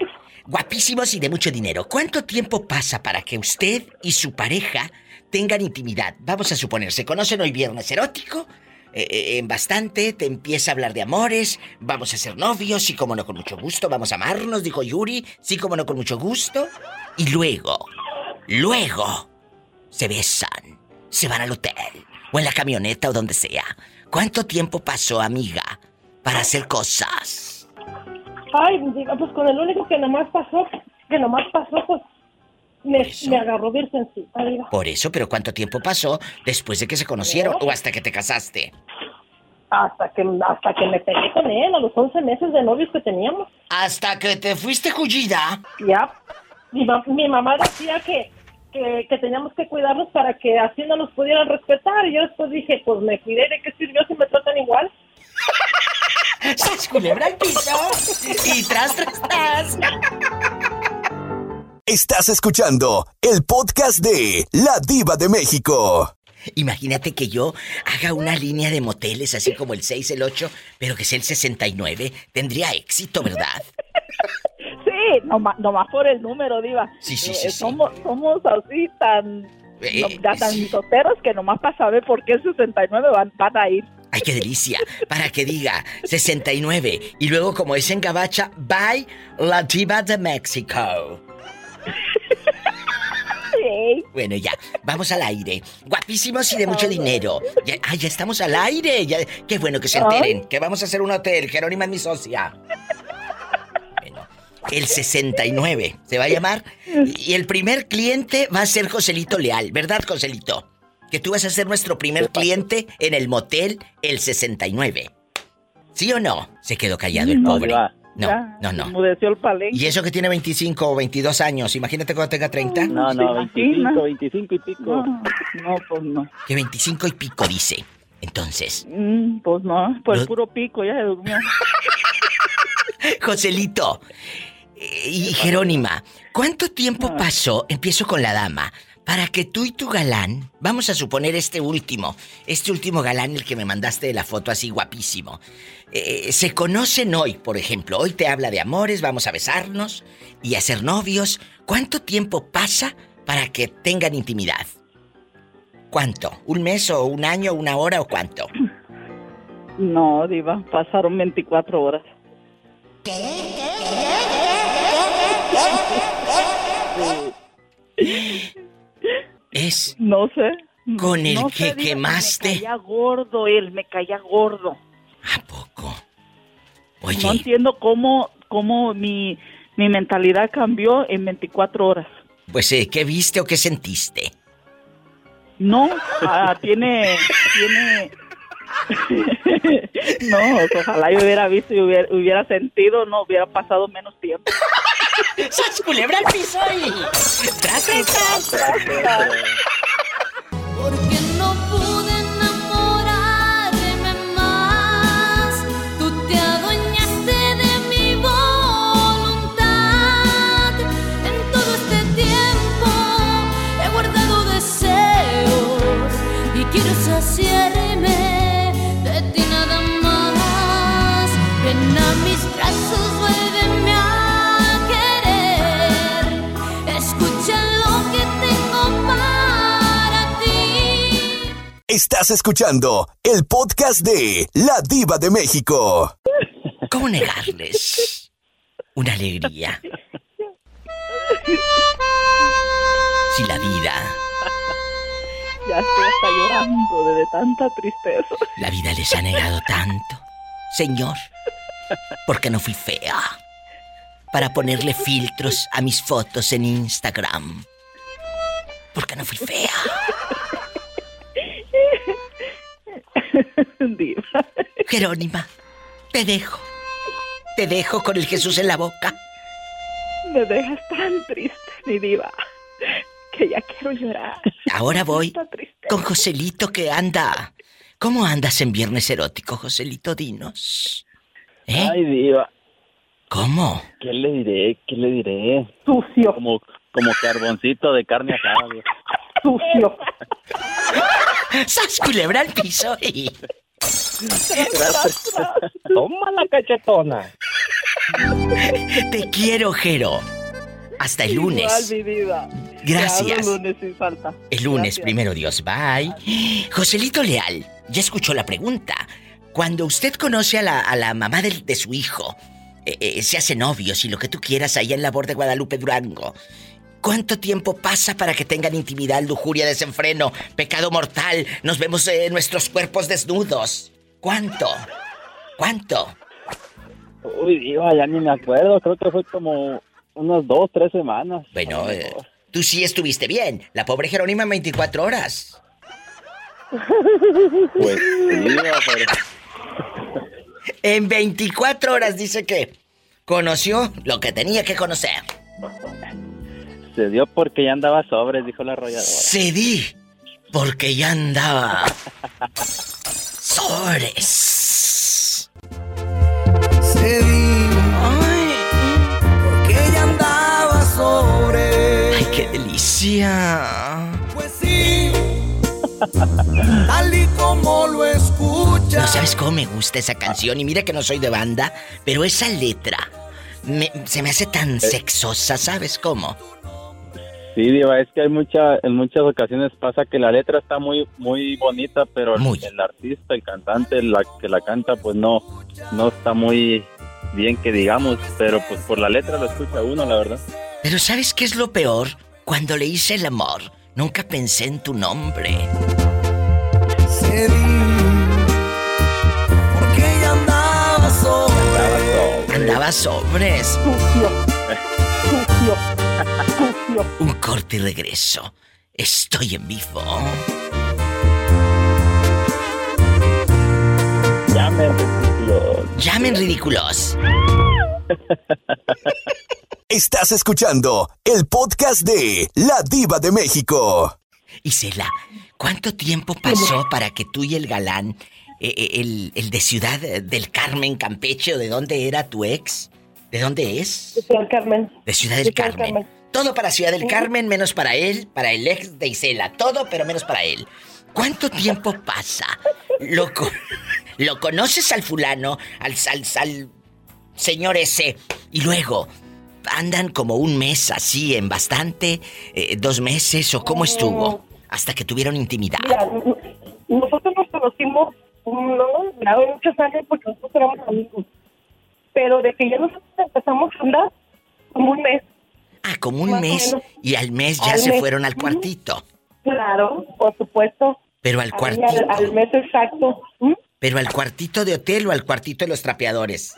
Guapísimos y de mucho dinero. ¿Cuánto tiempo pasa para que usted y su pareja tengan intimidad? Vamos a suponer, se conocen hoy viernes erótico. Eh, eh, en bastante, te empieza a hablar de amores, vamos a ser novios, sí como no con mucho gusto, vamos a amarnos, dijo Yuri, sí como no con mucho gusto. Y luego, luego, se besan, se van al hotel, o en la camioneta o donde sea. ¿Cuánto tiempo pasó, amiga, para hacer cosas? Ay, diva, pues con el único que nomás pasó, que nomás pasó, pues me, me agarró virgencita. Por eso, pero ¿cuánto tiempo pasó después de que se conocieron o hasta que te casaste? Hasta que, hasta que me pegué con él, a los 11 meses de novios que teníamos. Hasta que te fuiste jullida. Ya. Mi, ma- mi mamá decía que, que, que teníamos que cuidarnos para que así no nos pudieran respetar. Y yo después dije, pues me cuidé, ¿de qué sirvió si me tratan igual? (laughs) ¡Sas culebra al piso! Y tras, tras, tras. Estás escuchando el podcast de La Diva de México. Imagínate que yo haga una línea de moteles así como el 6, el 8, pero que sea el 69. Tendría éxito, ¿verdad? Sí, nomás, nomás por el número, Diva. Sí, sí, Eh, sí. Somos, somos así tan, Eh, no, ya tan mitoteros que nomás para saber por qué el 69 van, van a ir. ¡Ay, qué delicia! Para que diga 69 y luego como es en gabacha, by La Diva de México. Bueno, ya, vamos al aire. Guapísimos y de mucho dinero. Ya, ay, ya estamos al aire. Ya, qué bueno que se enteren. Que vamos a hacer un hotel. Jerónima es mi socia. Bueno, el 69 se va a llamar. Y el primer cliente va a ser Joselito Leal. ¿Verdad, Joselito? Que tú vas a ser nuestro primer cliente en el motel El 69. ¿Sí o no? Se quedó callado el No, pobre. ya. No, Ya, no, no. Enmudeció el palenque. Y eso que tiene 25 o 22 años, imagínate cuando tenga 30. No, no, 25, 25 y pico. No, no, pues no. Que 25 y pico dice. Entonces, Mm, pues no, pues No. puro pico, ya se durmió. (laughs) Joselito eh, y Jerónima, ¿cuánto tiempo pasó? Empiezo con la dama. Para que tú y tu galán, vamos a suponer este último, este último galán, el que me mandaste de la foto así guapísimo, eh, se conocen hoy, por ejemplo, hoy te habla de amores, vamos a besarnos y a ser novios. ¿Cuánto tiempo pasa para que tengan intimidad? ¿Cuánto? ¿Un mes o un año, una hora o cuánto? No, Diva, pasaron 24 horas. Es. No sé. Con el No que sé, quemaste. Me caía gordo él, me caía gordo. Oye. No entiendo cómo, cómo mi, mi mentalidad cambió en 24 horas. Pues, eh, ¿qué viste o qué sentiste? No, ah, tiene, tiene... (laughs) no, ojalá yo hubiera visto y hubiera, hubiera sentido, no hubiera pasado menos tiempo. (laughs) ¡Sas culebra al piso y... ¡Tras, tras, tras! Porque no pude enamorarme más. Tú te adueñaste de mi voluntad. En todo este tiempo he guardado deseos y quiero saciarme de ti nada más. Estás escuchando el podcast de La Diva de México. ¿Cómo negarles una alegría? Si la vida, Ya estoy hasta llorando de, de tanta tristeza. la vida les ha negado tanto. Señor, porque no fui fea. Para ponerle filtros a mis fotos en Instagram. Porque no fui fea. (laughs) Diva. Jerónima, te dejo. Te dejo con el Jesús en la boca. Me dejas tan triste, mi diva, que ya quiero llorar. Ahora voy con Joselito que anda. ¿Cómo andas en viernes erótico, Joselito? Dinos. ¿Eh? Ay, diva. ¿Cómo? ¿Qué le diré? ¿Qué le diré? Sucio. Como, como carboncito de carne asada. Sucio. (laughs) ¡Sas culebra al piso! y- (laughs) Toma la cachetona. Te quiero, Jero. Hasta el Igual, lunes. mi diva. Gracias. El lunes sin falta. El lunes, Gracias. primero Dios. Bye. Joselito Leal, ya escuchó la pregunta. Cuando usted conoce a la, a la mamá de, su hijo, eh, eh, se hace novios y lo que tú quieras allá en la de Guadalupe Durango, ¿cuánto tiempo pasa para que tengan intimidad, lujuria, desenfreno, pecado mortal? Nos vemos eh, nuestros cuerpos desnudos. ¿Cuánto? ¿Cuánto? Uy, diva, ya ni me acuerdo. Creo que fue como unas dos, tres semanas. Bueno, eh, tú sí estuviste bien. La pobre Jerónima en 24 horas. (laughs) Pues sí, (laughs) pero... En 24 horas dice que conoció lo que tenía que conocer. Se dio porque ya andaba sobres, dijo la arrolladora. Cedí porque ya andaba. Sobres. Cedí porque ella andaba sobre. Ay, qué delicia. Pues sí, tal y como lo escucha. No sabes cómo me gusta esa canción y mira que no soy de banda, pero esa letra me- se me hace tan sexosa, ¿sabes cómo? Sí, Diva, es que hay mucha, en muchas ocasiones pasa que la letra está muy, muy bonita, pero el- el artista, el cantante, la que la canta, pues no, no está muy bien que digamos, pero pues por la letra lo escucha uno, la verdad. Pero ¿sabes qué es lo peor? Cuando le hice el amor, nunca pensé en tu nombre. Porque ella andaba sobre. Andaba sobres. Sucio. Sucio. Un corte y regreso. Estoy en vivo. Llamen, ridículos. Llamen ridículos. Estás escuchando el podcast de La Diva de México. Isela, ¿cuánto tiempo pasó para que tú y el galán, eh, eh, el, el de Ciudad del Carmen, Campeche, o de dónde era tu ex? ¿De dónde es? De Ciudad Carmen. De Ciudad del De Ciudad Carmen. Carmen. Todo para Ciudad del Carmen, menos para él, para el ex de Isela. Todo, pero menos para él. ¿Cuánto tiempo pasa? Lo, co- lo conoces al fulano, al, al, al señor ese, y luego andan como un mes así en bastante, eh, dos meses, o cómo estuvo, hasta que tuvieron intimidad. Mira, nosotros nos conocimos, no, hace muchos años porque nosotros éramos amigos. Pero de que ya nosotros empezamos a andar, como un mes. Ah, como un mes, y al mes ya Al se mes. fueron al cuartito. Claro, por supuesto. Pero al Ahí cuartito. Al, al mes exacto. ¿Mm? Pero al cuartito de hotel o al cuartito de los trapeadores.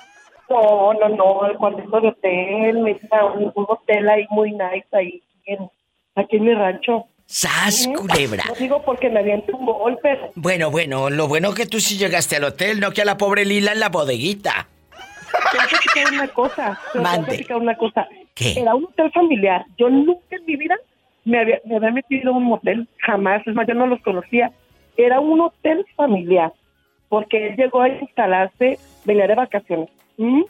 No, no, no, el cuartito de hotel, me hice un, un hotel ahí muy nice ahí, en- aquí en mi rancho. ¡Sas, culebra! No digo porque me aviento un gol, pero Bueno, bueno, lo bueno que tú sí llegaste al hotel, no que a la pobre Lila en la bodeguita. Te voy a platicar una cosa. Te voy a platicar una cosa. ¿Qué? Era un hotel familiar. Yo nunca en mi vida me había, me había metido a un motel, jamás. Es más, yo no los conocía. Era un hotel familiar, porque él llegó a instalarse, venía de vacaciones. ¿Mm?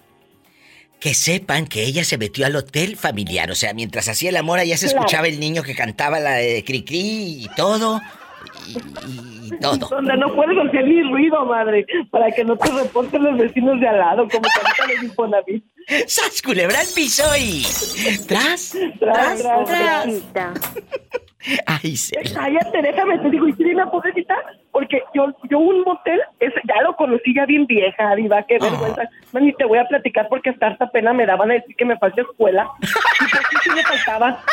Que sepan que ella se metió al hotel familiar, o sea, mientras hacía el amor allá se Claro. escuchaba el niño que cantaba la de Cricri y todo, y, y todo. Donde no puedes hacer ni ruido, madre, para que no te reporten los vecinos de al lado, como que les Infonavit. ¡Sas, culebra al piso y... ¡Tras! Tras, tras, tras. ¡Ay, se... Cállate, déjame, te digo, y tiene una pobrecita, porque yo, yo un motel, ese, ya lo conocí ya bien vieja, diva, qué vergüenza. No, ni te voy a platicar porque hasta harta pena me daban a decir que me falta escuela. (laughs) Y pues sí, sí me faltaba.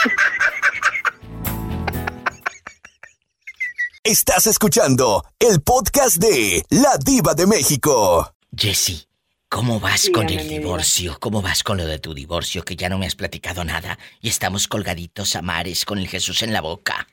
Estás escuchando el podcast de La Diva de México. Jessy, ¿cómo vas con el divorcio? ¿Cómo vas con lo de tu divorcio? Que ya no me has platicado nada y estamos colgaditos a mares con el Jesús en la boca.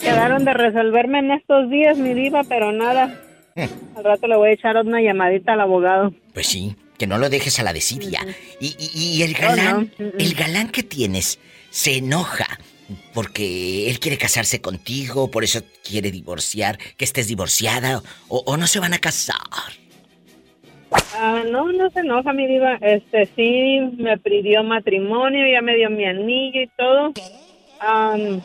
Quedaron de resolverme en estos días, mi diva, pero nada. Al rato le voy a echar una llamadita al abogado. Pues sí, que no lo dejes a la desidia. Y, y- y el No, galán, el galán que tienes se enoja porque él quiere casarse contigo, por eso quiere divorciar, que estés divorciada o, no se van a casar. Ah, no, no se enoja, mi diva. Este, sí, me pidió matrimonio, ya me dio mi anillo y todo. Am,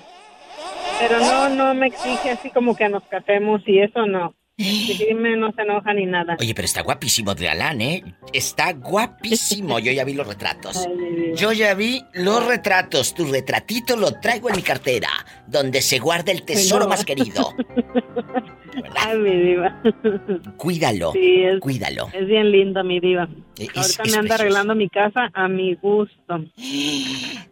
pero no, no me exige así como que nos casemos y eso no. Sí, me no se enoja ni nada. Oye, pero está guapísimo el galán, ¿eh? Está guapísimo. Yo ya vi los retratos. Yo ya vi los retratos. Tu retratito lo traigo en mi cartera, donde se guarda el tesoro más querido. (laughs) Ay, mi diva. Cuídalo. Sí, es, Cuídalo. es bien lindo, mi diva. Es- Ahorita es me anda precioso. arreglando mi casa a mi gusto.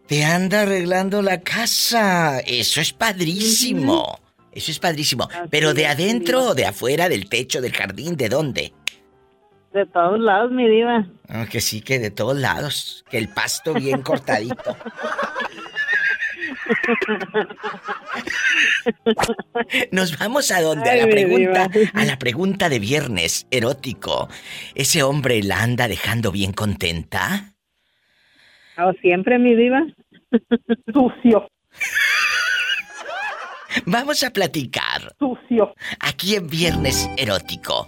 Te anda arreglando la casa. Eso es padrísimo. Eso es padrísimo. Pero de adentro o de afuera, del techo, del jardín, ¿de dónde? De todos lados, mi diva. Ah, que sí, que de todos lados. Que el pasto bien cortadito. (laughs) Nos vamos a donde a la pregunta, diva. a la pregunta de viernes erótico. ¿Ese hombre la anda dejando bien contenta? ¿O siempre, mi diva? Sucio. Vamos a platicar. Sucio. Aquí en Viernes Erótico.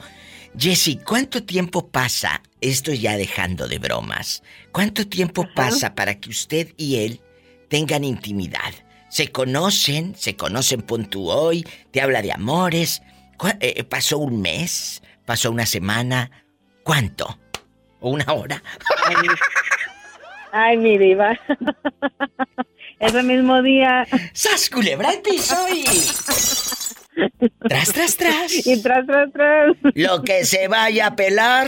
Jessy, ¿cuánto tiempo pasa, esto ya dejando de bromas, cuánto tiempo pasa para que usted y él tengan intimidad? ¿Se conocen? ¿Se conocen pon tú hoy? ¿Te habla de amores? ¿Cuá- eh, ¿Pasó un mes? ¿Pasó una semana? ¿Cuánto? ¿O una hora? Ay, mi- Ay, mi diva. (laughs) Ese mismo día. ¡Sas, culebra al piso y... Tras, tras, tras. Y tras, tras, tras. Lo que se vaya a pelar,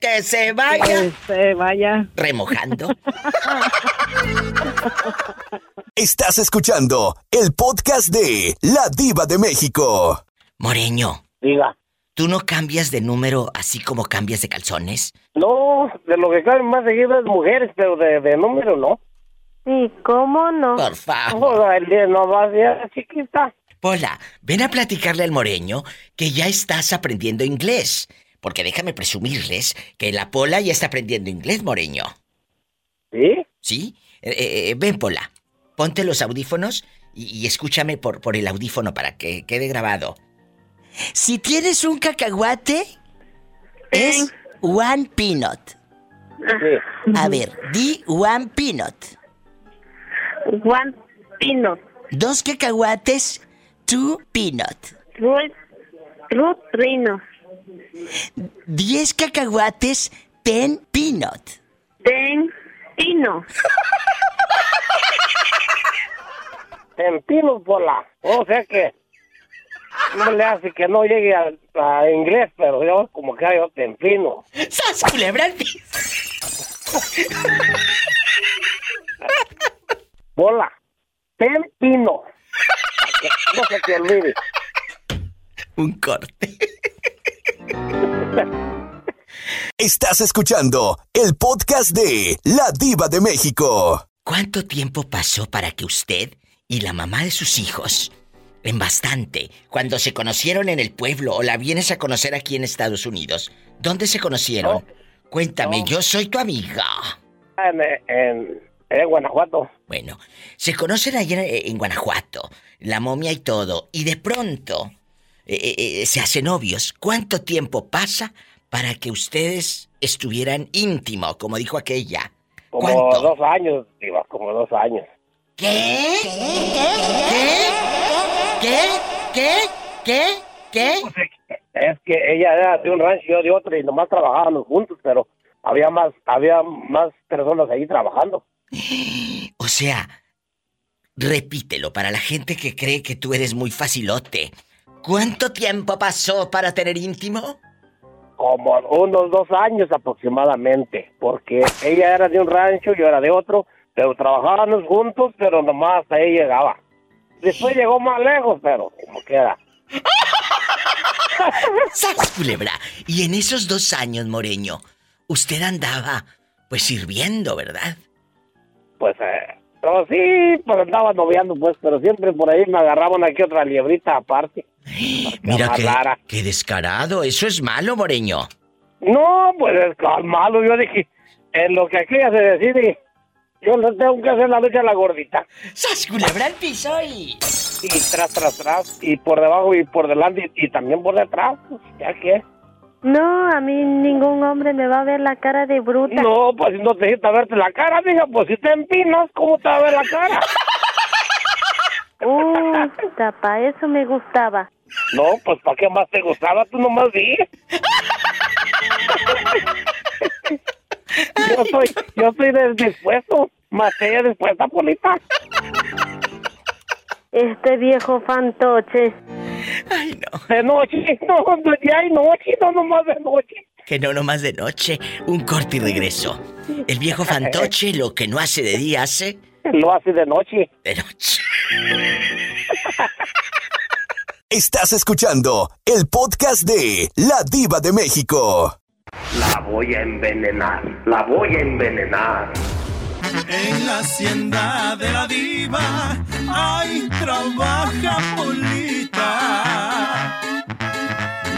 que se vaya. Que se vaya. Remojando. Estás escuchando el podcast de La Diva de México. Moreño. Diga. ¿Tú no cambias de número así como cambias de calzones? No, de lo que caen más seguido es mujeres, pero de, de número no. Sí, ¿cómo no? Por favor. Día no va a chiquita. Pola, ven a platicarle al moreño que ya estás aprendiendo inglés. Porque déjame presumirles que la Pola ya está aprendiendo inglés, moreño. ¿Sí? ¿Sí? Eh, eh, ven, Pola. Ponte los audífonos y, y escúchame por, por el audífono para que quede grabado. Si tienes un cacahuate, es one peanut. A ver, di one peanut. One peanut. Dos cacahuates, two peanut. Ruth Rino. Diez cacahuates, ten peanut. Ten pino. (laughs) Tempino por la. O sea que. No le hace que no llegue a, a inglés, pero yo como que yo tempino. (laughs) ¡Sas, culebra al piso! (laughs) Bola. Para que No se te olvide. Un corte. Estás escuchando el podcast de La Diva de México. ¿Cuánto tiempo pasó para que usted y la mamá de sus hijos, en bastante, cuando se conocieron en el pueblo o la vienes a conocer aquí en Estados Unidos, ¿dónde se conocieron? Cuéntame, yo soy tu amiga. En, en, en Guanajuato. Bueno, se conocen allá en, en Guanajuato, la momia y todo, y de pronto eh, eh, eh, se hacen novios. ¿Cuánto tiempo pasa para que ustedes estuvieran íntimo, como dijo aquella? Como ¿Cuánto? dos años, Diva, como dos años. ¿Qué? ¿Qué? ¿Qué? ¿Qué? ¿Qué? ¿Qué? Es que ella era de un rancho y yo de otro y nomás trabajábamos juntos, pero había más, había más personas ahí trabajando. O sea, repítelo para la gente que cree que tú eres muy facilote. ¿Cuánto tiempo pasó para tener íntimo? Como unos dos años aproximadamente, porque ella era de un rancho, yo era de otro, pero trabajábamos juntos, pero nomás ahí llegaba. Después llegó más lejos, pero como queda. (laughs) ¡Sas, culebra! Y en esos dos años, Moreño, usted andaba, pues, sirviendo, ¿verdad? Pues, eh, pero sí, pues andaba noviando, pues, pero siempre por ahí me agarraban aquí otra liebrita aparte. (gasps) Mira que, amarrara. qué descarado. Eso es malo, Moreño. No, pues es malo. Yo dije, en lo que aquí ya se decide, yo no tengo que hacer la lucha a la gordita. (laughs) ¡Sas, culebra al piso y... Y tras, tras, tras, y por debajo y por delante y, y también por detrás, pues, ya que. No, a mí ningún hombre me va a ver la cara de bruta. No, pues si no te necesita verte la cara, mija, pues si te empinas, ¿cómo te va a ver la cara? (laughs) Uh, para eso me gustaba. No, pues ¿para qué más te gustaba? Tú nomás di. (laughs) yo soy, yo soy des- dispuesto, más ella dispuesta, Polita. Este viejo fantoche. Ay, no. De noche, (laughs) no, de día y noche, no nomás de noche. Que no nomás de noche, un corte y regreso. El viejo (laughs) fantoche lo que no hace de día hace Lo hace de noche. de noche. Estás escuchando el podcast de La Diva de México. La voy a envenenar, la voy a envenenar. En la hacienda de la diva, ahí trabaja Polita.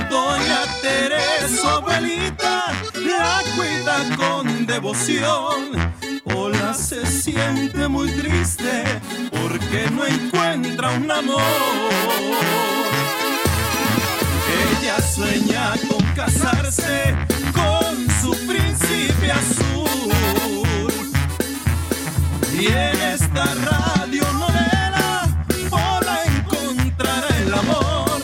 Doña Teresa, abuelita, la cuida con devoción. Hola se siente muy triste porque no encuentra un amor. Ella sueña con casarse con su príncipe azul. Y en esta radio novela Pola encontrará el amor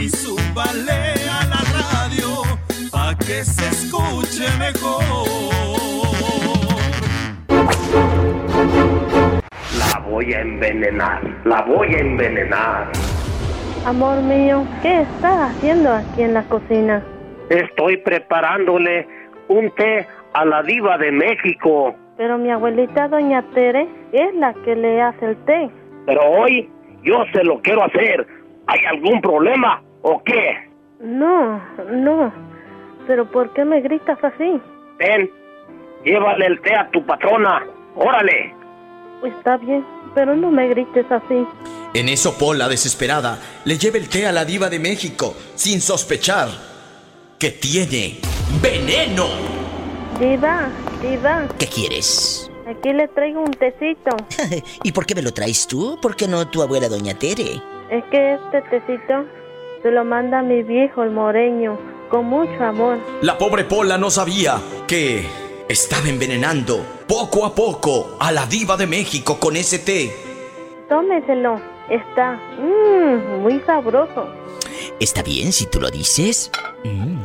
y súbale a la radio pa' que se escuche mejor. La voy a envenenar, la voy a envenenar. Amor mío, ¿qué estás haciendo aquí en la cocina? Estoy preparándole un té a la diva de México. Pero mi abuelita doña Tere es la que le hace el té. Pero hoy yo se lo quiero hacer. ¿Hay algún problema o qué? No, no. Pero ¿por qué me gritas así? Ven, llévale el té a tu patrona. Órale. Está bien, pero no me grites así. En eso Pola, desesperada, le lleva el té a la diva de México, sin sospechar que tiene veneno. Diva, diva, ¿Qué quieres? aquí le traigo un tecito. (laughs) ¿Y por qué me lo traes tú? ¿Por qué no tu abuela doña Tere? Es que este tecito se lo manda mi viejo, el moreño, con mucho amor. La pobre Pola no sabía que estaba envenenando poco a poco a la diva de México con ese té. Tómeselo, está mmm, muy sabroso. ¿Está bien si tú lo dices? Mm.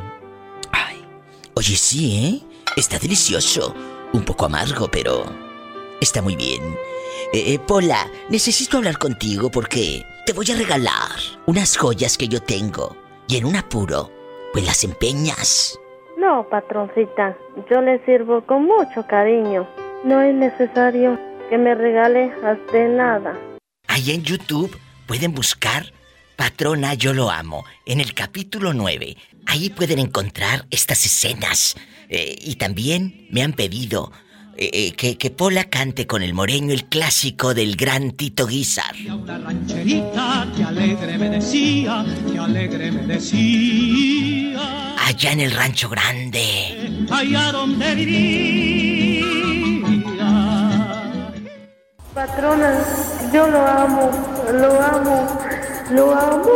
Ay. Oye, sí, ¿eh? Está delicioso. Un poco amargo, pero... Está muy bien. Eh, eh, Pola, necesito hablar contigo porque te voy a regalar unas joyas que yo tengo. Y en un apuro, pues las empeñas. No, patroncita, yo le sirvo con mucho cariño. No es necesario que me regale hasta nada. Ahí en YouTube pueden buscar Patrona, yo lo amo. En el capítulo 9, ahí pueden encontrar estas escenas. Eh, y también me han pedido eh, eh, que, que Pola cante con el moreño el clásico del gran Tito Guizar. Una rancherita que alegre me decía, que alegre me decía. Allá en el rancho grande. Allá donde vivía. Patrona, yo lo amo, lo amo, lo amo.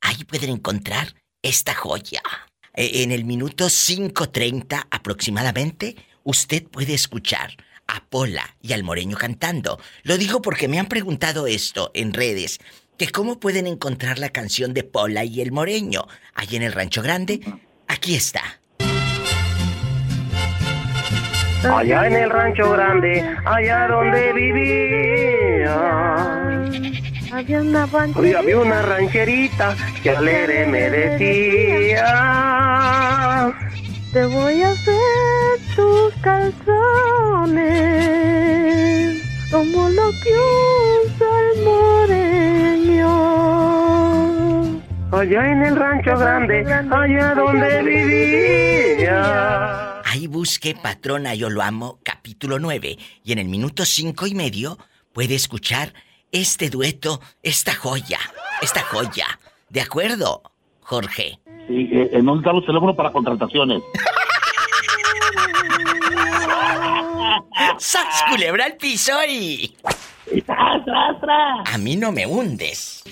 Ahí pueden encontrar esta joya. Eh, En el minuto 5.30 aproximadamente, usted puede escuchar a Pola y al Moreño cantando. Lo digo porque me han preguntado esto en redes, que cómo pueden encontrar la canción de Pola y el Moreño. Allí en el Rancho Grande, aquí está. Allá en el rancho grande, allá donde vivía. Había una Hoy rancherita. había una rancherita que alegre me decía. Te voy a hacer tus calzones como lo que usa el moreño. Allá en el rancho grande, allá donde vivía. Ahí busque Patrona Yo Lo Amo, capítulo 9. Y en el minuto cinco y medio puede escuchar este dueto, esta joya, esta joya. ¿De acuerdo, Jorge? Sí, eh, ¿En dónde están los teléfonos para contrataciones? (laughs) ¡Sas, culebra al piso y... A mí no me hundes.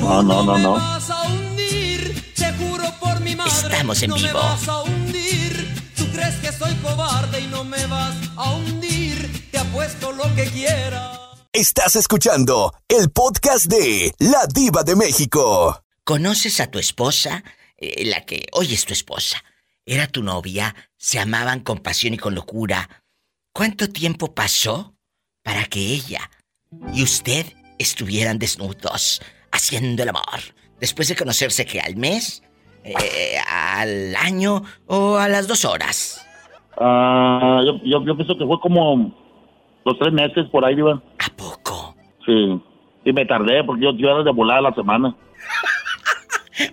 No, no, no, no. vas a hundir, te juro por mi madre. Estamos en no vivo. me vas a hundir. Tú crees que soy cobarde y no me vas a hundir. Te apuesto lo que quieras. Estás escuchando el podcast de La Diva de México. ¿Conoces a tu esposa? Eh, la que hoy es tu esposa. Era tu novia, se amaban con pasión y con locura. ¿Cuánto tiempo pasó para que ella y usted estuvieran desnudos, haciendo el amor? Después de conocerse que al mes, eh, al año o a las dos horas. Ah, yo, yo, yo pienso que fue como los tres meses por ahí, iba. ¿A poco? Sí. Y me tardé porque yo, yo era de volada la semana. (laughs)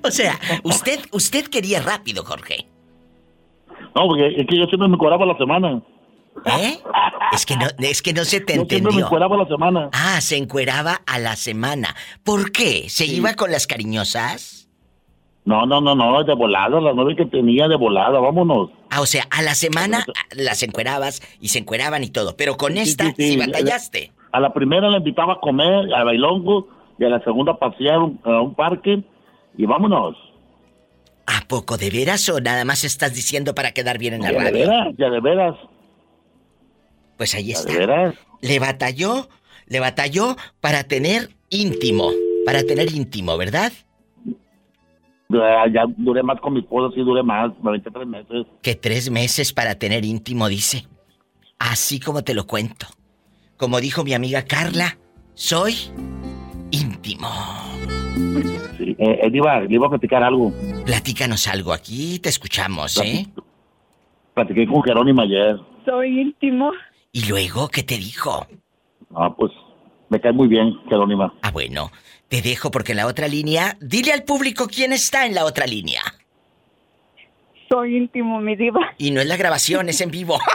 O sea, usted, usted quería rápido, Jorge. No, porque es que yo siempre me cobraba la semana. ¿Eh? Es que no, es que no se te Yo siempre me entendió. encueraba la semana. Ah, se encueraba a la semana. ¿Por qué? ¿Se iba con las cariñosas? No, no, no, no, de volada, las nueve que tenía de volada, vámonos. Ah, o sea, a la semana las encuerabas y se encueraban y todo, pero con esta sí, sí, sí. batallaste. A la primera la invitaba a comer, a bailongo, y a la segunda a pasear a un parque, y vámonos. ¿A poco de veras o nada más estás diciendo para quedar bien en la Ya de radio? veras, ya de veras. Pues ahí Ya está. de veras. Le batalló, le batalló para tener íntimo, para tener íntimo, ¿verdad? Ya, ya duré más con mi esposa, sí duré más, me aventé tres meses. Que tres meses para tener íntimo, dice. Así como te lo cuento. Como dijo mi amiga Carla, soy íntimo. Sí, eh, eh, le, iba, le iba a platicar algo. Platícanos algo aquí, te escuchamos, ¿eh? Platiqué con Jerónimo ayer. Soy íntimo. ¿Y luego qué te dijo? Ah, pues me cae muy bien, Jerónima. Ah, bueno, te dejo porque en la otra línea, dile al público quién está en la otra línea. Soy íntimo, mi diva. Y no es la grabación, es en vivo. (laughs)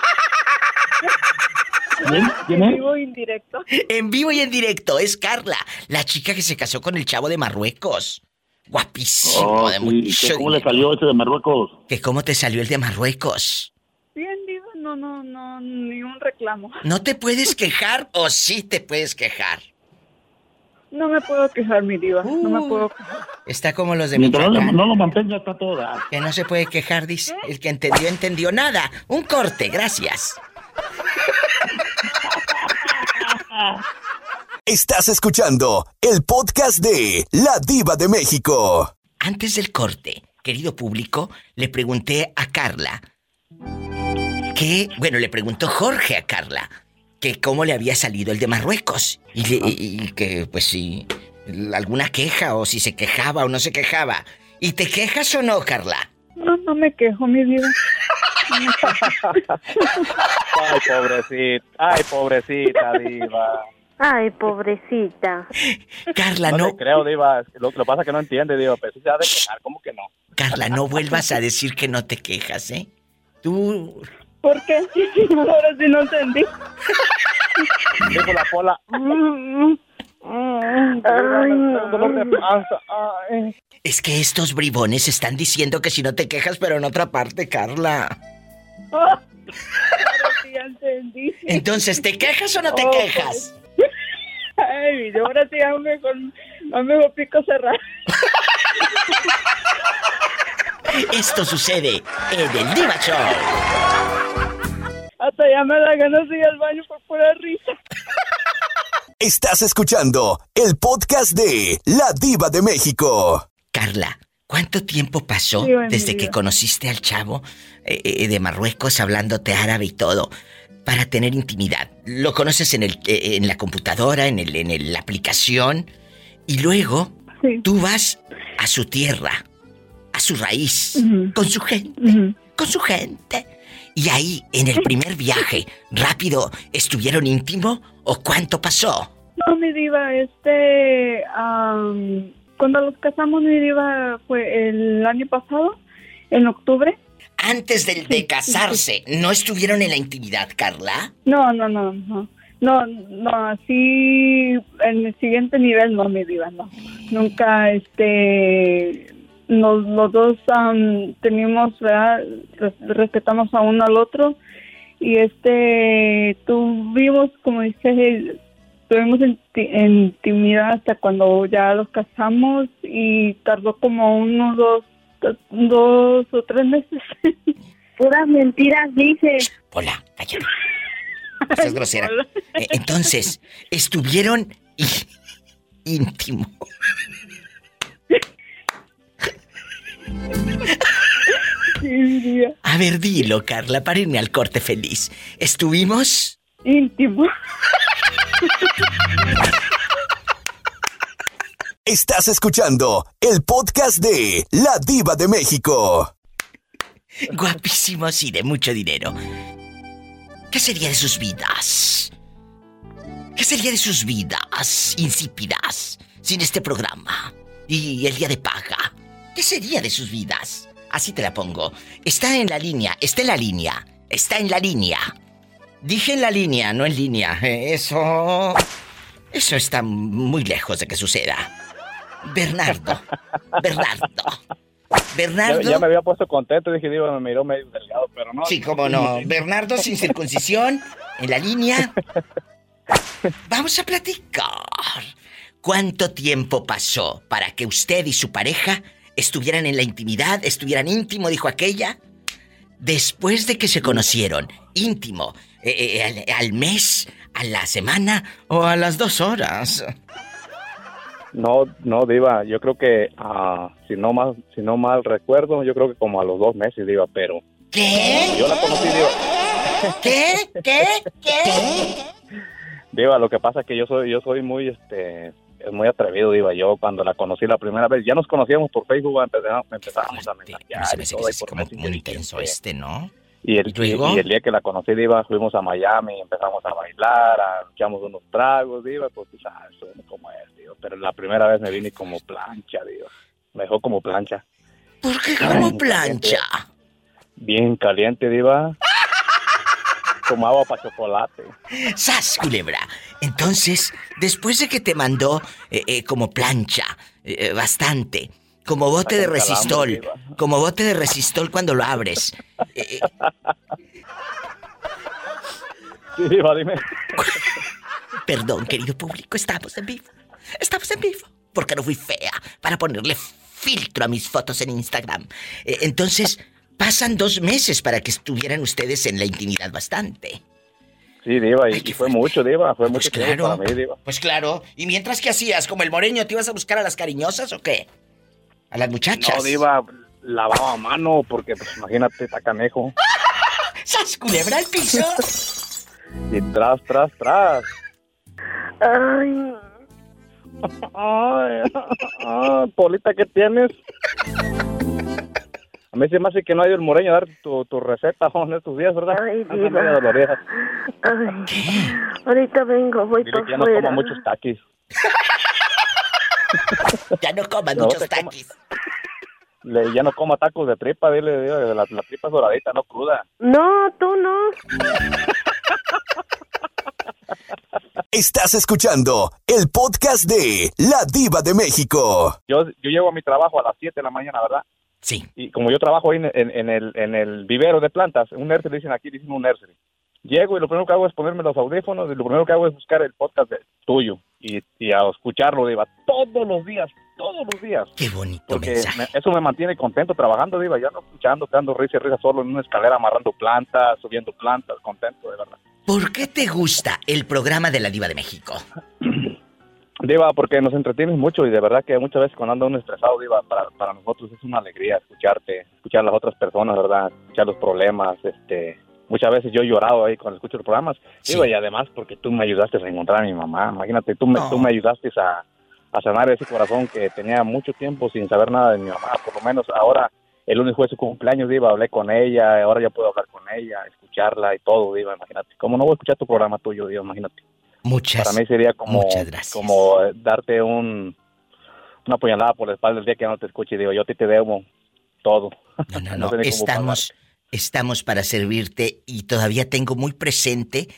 ¿Quién En vivo indirecto. En vivo y en directo, es Carla, la chica que se casó con el chavo de Marruecos. Guapísimo, Oh, de sí, mucho ¿qué- ¿Cómo le salió ese de Marruecos? ¿Que cómo te salió el de Marruecos? Bien, diva, no, no, no, ni un reclamo. ¿No te puedes quejar o sí te puedes quejar? No me puedo quejar, mi diva. No me puedo quejar. Está como los de Mientras no, no lo mantenga, está toda. Que no se puede quejar, dice. El que entendió, entendió nada. Un corte, gracias. Estás escuchando el podcast de La Diva de México. Antes del corte, querido público, le pregunté a Carla que, bueno, le preguntó Jorge a Carla que cómo le había salido el de Marruecos y, le- y- y que, pues sí, alguna queja o si se quejaba o no se quejaba. ¿Y te quejas o no, Carla? No, no me quejo, mi diva. Ay, pobrecita, ay, pobrecita, diva. Ay, pobrecita. Carla, no. no. le creo, Diva. Lo, que pasa es que no entiende, Diva. Pero sí se ha de quejar, ¿cómo que no? Carla, no vuelvas a decir que no te quejas, ¿eh? Tú. ¿Por qué? (laughs) Ahora sí no entendí. Dijo la pola. Es que estos bribones están diciendo que si no te quejas, pero en otra parte, Carla. Ahora sí ya entendí. Entonces, ¿te quejas o no te Oh, quejas? Ay, ahora sí con... Con pico cerrado. (laughs) Esto sucede en el Diva Show. Hasta ya me da ganas de ir al baño por pura risa. Estás escuchando el podcast de La Diva de México. Carla, ¿cuánto tiempo pasó desde que conociste al chavo eh, eh, de Marruecos hablándote árabe y todo para tener intimidad? Lo conoces en, el, eh, en la computadora, en, el, en el- la aplicación, y luego tú vas a su tierra, a su raíz, con su gente, con su gente. Y ahí, en el primer viaje, rápido, ¿estuvieron íntimo o cuánto pasó? No, mi diva, este... am, cuando los casamos, mi diva, fue el año pasado, en octubre. Antes del, de casarse, ¿no estuvieron en la intimidad, Carla? No, no, no, no. No, no, así en el siguiente nivel no, mi diva, no. Nunca, este, nos, los dos am, tenemos, respetamos a uno al otro y este, tuvimos, como dice, tuvimos inti- intimidad hasta cuando ya los casamos y tardó como unos dos, dos o tres meses. (laughs) Puras mentiras dices. Hola, cállate. (laughs) No seas grosera. Eh, Entonces, estuvieron íntimo. A ver, dilo, Carla, para irme al corte feliz. ¿Estuvimos? Íntimo. Estás escuchando el podcast de La Diva de México. Guapísimos y de mucho dinero. ¿Qué sería de sus vidas? ¿Qué sería de sus vidas insípidas sin este programa? Y el día de paga. ¿Qué sería de sus vidas? Así te la pongo. Está en la línea, está en la línea, está en la línea. Dije en la línea, no en línea. Eso... Eso está muy lejos de que suceda. Bernardo. Bernardo. Bernardo. ya me había puesto contento. Dije, Diva, me miró medio delgado, pero no. Sí, cómo no. Bernardo sin circuncisión, en la línea. Vamos a platicar. ¿Cuánto tiempo pasó para que usted y su pareja estuvieran en la intimidad, estuvieran íntimo, dijo aquella? Después de que se conocieron, íntimo, eh, eh, al, al mes, a la semana o a las dos horas. No, no, Diva, yo creo que, ah, si, no mal, si no mal recuerdo, yo creo que como a los dos meses, Diva, pero... ¿Qué? Yo la conocí, Diva. ¿Qué? ¿Qué? ¿Qué? Diva, lo que pasa es que yo soy, yo soy muy, este, es muy atrevido, Diva. Yo cuando la conocí la primera vez, ya nos conocíamos por Facebook, empezamos, empezábamos a mensajear Se me y hace todo que ahí es por como Messenger. muy intenso este, ¿no? Y el, ¿Y luego? y el día que la conocí, Diva, fuimos a Miami, empezamos a bailar, a, echamos unos tragos, Diva, pues tú sabes cómo es, Diva. Pero la primera vez me vine como plancha, Diva. Me dejó como plancha. ¿Por qué como plancha? Bien caliente, Diva. Como agua para chocolate. ¡Sas, culebra! Entonces, después de que te mandó eh, eh, como plancha, eh, bastante, como bote de resistol, como bote de resistol cuando lo abres. Sí, Diva, dime. perdón, querido público, estamos en vivo. Estamos en vivo. Porque no fui fea para ponerle filtro a mis fotos en Instagram. Entonces, pasan dos meses para que estuvieran ustedes en la intimidad bastante. Sí, Diva, y, y fue mucho, Diva. Fue mucho tiempo claro. para mí, Diva. Pues claro. ¿Y mientras qué hacías? ¿Como el moreño te ibas a buscar a las cariñosas o qué? A las muchachas. No, Diva, lavaba a mano porque, pues, imagínate, está canejo. (laughs) ¡Sas, culebra al piso! (laughs) Y tras, tras, tras. Ay. (laughs) Ay, ah, Polita, ¿qué tienes? A mí se me hace que no ha ido el moreño a dar tu, tu receta en estos días, ¿verdad? Ay, diva. Ay, ahorita vengo, voy Dile para que ya no coma muchos taquis. (laughs) Ya no coman No, muchos coma- taquis. Le- ya no coma tacos de tripa, dile, dile, la, la tripa es doradita, no cruda. No, tú no. Estás escuchando el podcast de La Diva de México. Yo, yo llego a mi trabajo a las 7 de la mañana, ¿verdad? Sí. Y como yo trabajo ahí en, en- en el, en el vivero de plantas, un nursery, dicen aquí, dicen un nursery. Llego y lo primero que hago es ponerme los audífonos y lo primero que hago es buscar el podcast de- tuyo y, y a escucharlo, Diva, todos los días, todos los días. Qué bonito Porque mensaje. me- eso me mantiene contento trabajando, Diva, ya no escuchando, dando risa y risa solo en una escalera amarrando plantas, subiendo plantas, contento, de verdad. ¿Por qué te gusta el programa de la Diva de México? (clears throat) Diva, porque nos entretienes mucho y de verdad que muchas veces cuando anda uno estresado, Diva, para, para nosotros es una alegría escucharte, escuchar a las otras personas, ¿verdad? Escuchar los problemas, este... Muchas veces yo he llorado ahí cuando escucho los programas, Diva, y además porque tú me ayudaste a encontrar a mi mamá, imagínate, tú me, tú me ayudaste a, a sanar ese corazón que tenía mucho tiempo sin saber nada de mi mamá, por lo menos ahora, el lunes fue su cumpleaños, Diva, hablé con ella, ahora ya puedo hablar con ella, escucharla y todo, Diva, imagínate, como no voy a escuchar tu programa tuyo, Diva, imagínate. Muchas, Para mí sería como, muchas gracias. como eh, darte un, una puñalada por la espalda el día que no te escuche y digo, yo a ti te debo todo. No, no, (laughs) No sé estamos, estamos para servirte y todavía tengo muy presente.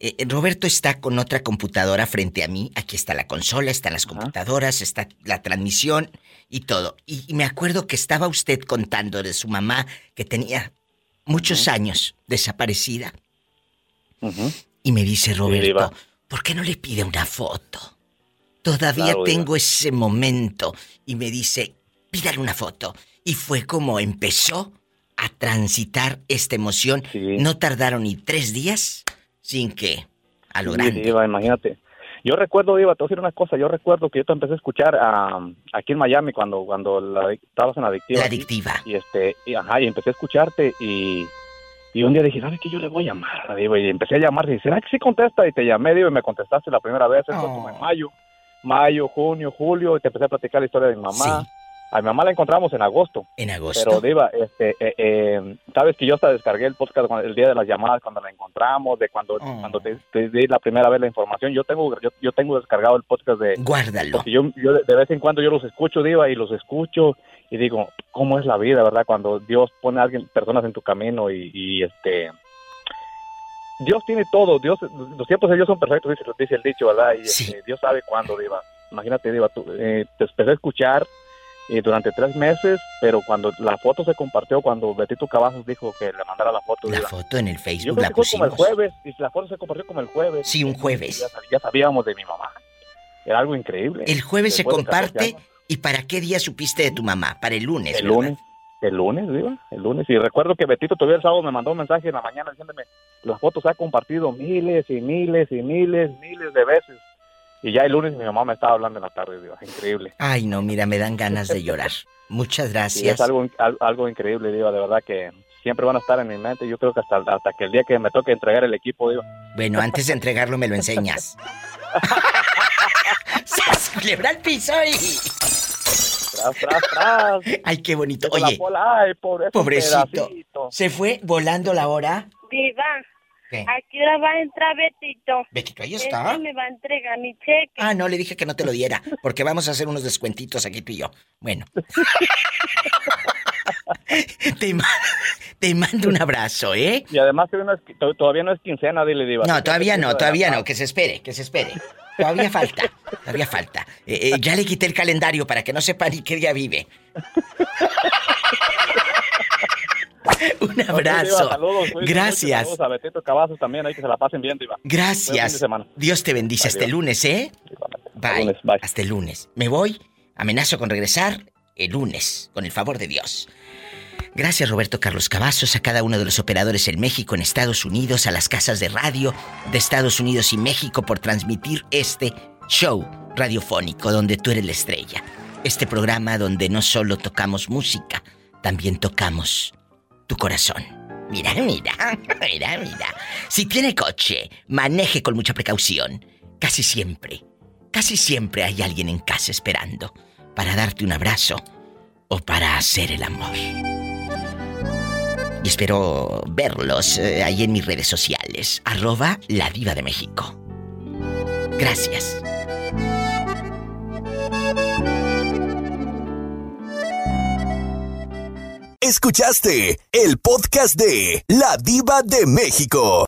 eh, Roberto está con otra computadora frente a mí. Aquí está la consola, están las computadoras, está la transmisión y todo. Y, y me acuerdo que estaba usted contando de su mamá que tenía muchos años desaparecida. Y me dice Roberto. ¿Por qué no le pide una foto? Todavía Claro, tengo ese momento. Y me dice, pídale una foto. Y fue como empezó a transitar esta emoción. No tardaron ni tres días sin que a lo Sí, grande. Imagínate. Yo recuerdo, Diva, te voy a decir una cosa, yo recuerdo que yo te empecé a escuchar ah, aquí en Miami cuando cuando la- estabas en la adictiva. La adictiva. Y este, y, ajá, y empecé a escucharte y, y un día dije, ¿sabes qué? Yo le voy a llamar, y empecé a llamar y dije, ¿será que sí contesta? Y te llamé, Diva, y me contestaste la primera vez, eso como en mayo, mayo, junio, julio, y te empecé a platicar la historia de mi mamá. A mi mamá la encontramos en agosto. En agosto. Pero Diva, este, eh, eh, sabes que yo hasta descargué el podcast el día de las llamadas cuando la encontramos, de cuando cuando te, te di la primera vez la información. Yo tengo yo, yo tengo descargado el podcast de Guárdalo. porque yo, yo de, de vez en cuando yo los escucho Diva y los escucho y digo cómo es la vida, verdad, cuando Dios pone a alguien personas en tu camino y, y, este Dios tiene todo, Dios los tiempos de Dios son perfectos, dice, dice el dicho, verdad, y este, Dios sabe cuándo, Diva. Imagínate, Diva, tú, eh, te empecé a escuchar eh, durante tres meses, pero cuando la foto se compartió, cuando Betito Cavazos dijo que le mandara la foto. La Diva, foto en el yo Facebook creo la que fue como el jueves, y la foto se compartió como el jueves. Sí, un jueves. Ya, sab- ya sabíamos de mi mamá. Era algo increíble. El jueves se Después de 14 comparte. ¿Y para qué día supiste de tu mamá? Para el lunes. El ¿verdad? lunes. El lunes, Diva, el lunes. Y recuerdo que Betito todavía el sábado me mandó un mensaje en la mañana diciéndome, las fotos se ha compartido miles y miles y miles, miles de veces. Y ya el lunes mi mamá me estaba hablando en la tarde, Diva, increíble. Ay, no, mira, me dan ganas de llorar. Muchas (laughs) gracias. es algo, al- algo increíble, Diva, de verdad que siempre van a estar en mi mente. Yo creo que hasta, hasta que el día que me toque entregar el equipo, Diva. Bueno, antes de entregarlo me lo enseñas. (laughs) (laughs) ¡Sas! Culebra al piso y... Tras, tras, tras. Ay, qué bonito. La Oye, bola, ay, pobrecito. pedacito. ¿Se fue volando la hora? Diva, ¿Qué? ¿a qué hora va a entrar Betito? Betito, ahí está. Este me va a entregar mi cheque. Ah, no, le dije que no te lo diera, porque vamos a hacer unos descuentitos aquí tú y yo. Bueno. (laughs) te, ma- te mando un abrazo, ¿eh? Y además que no es- to- todavía no es quincena, dile, Diva. No, todavía no, todavía no, que se espere, que se espere. Todavía falta, todavía falta. Eh, eh, ya le quité el calendario para que no sepa ni qué día vive. (laughs) Un abrazo. Saludos, Gracias. Saludos a Betito Cavazos también, ahí que se la pasen bien, Diva. Buen fin de Gracias. Dios te bendice. Hasta el lunes, ¿eh? Bye. Hasta el lunes. Me voy. Amenazo con regresar el lunes, con el favor de Dios. Gracias Roberto Carlos Cavazos, a cada uno de los operadores en México, en Estados Unidos, a las casas de radio de Estados Unidos y México por transmitir este show radiofónico donde tú eres la estrella. Este programa donde no solo tocamos música, también tocamos tu corazón. Mira, mira, (laughs) mira, mira. Si tiene coche, maneje con mucha precaución. Casi siempre, casi siempre hay alguien en casa esperando para darte un abrazo o para hacer el amor. Y espero verlos eh, ahí en mis redes sociales. Arroba la diva de México. Gracias. Escuchaste el podcast de La Diva de México.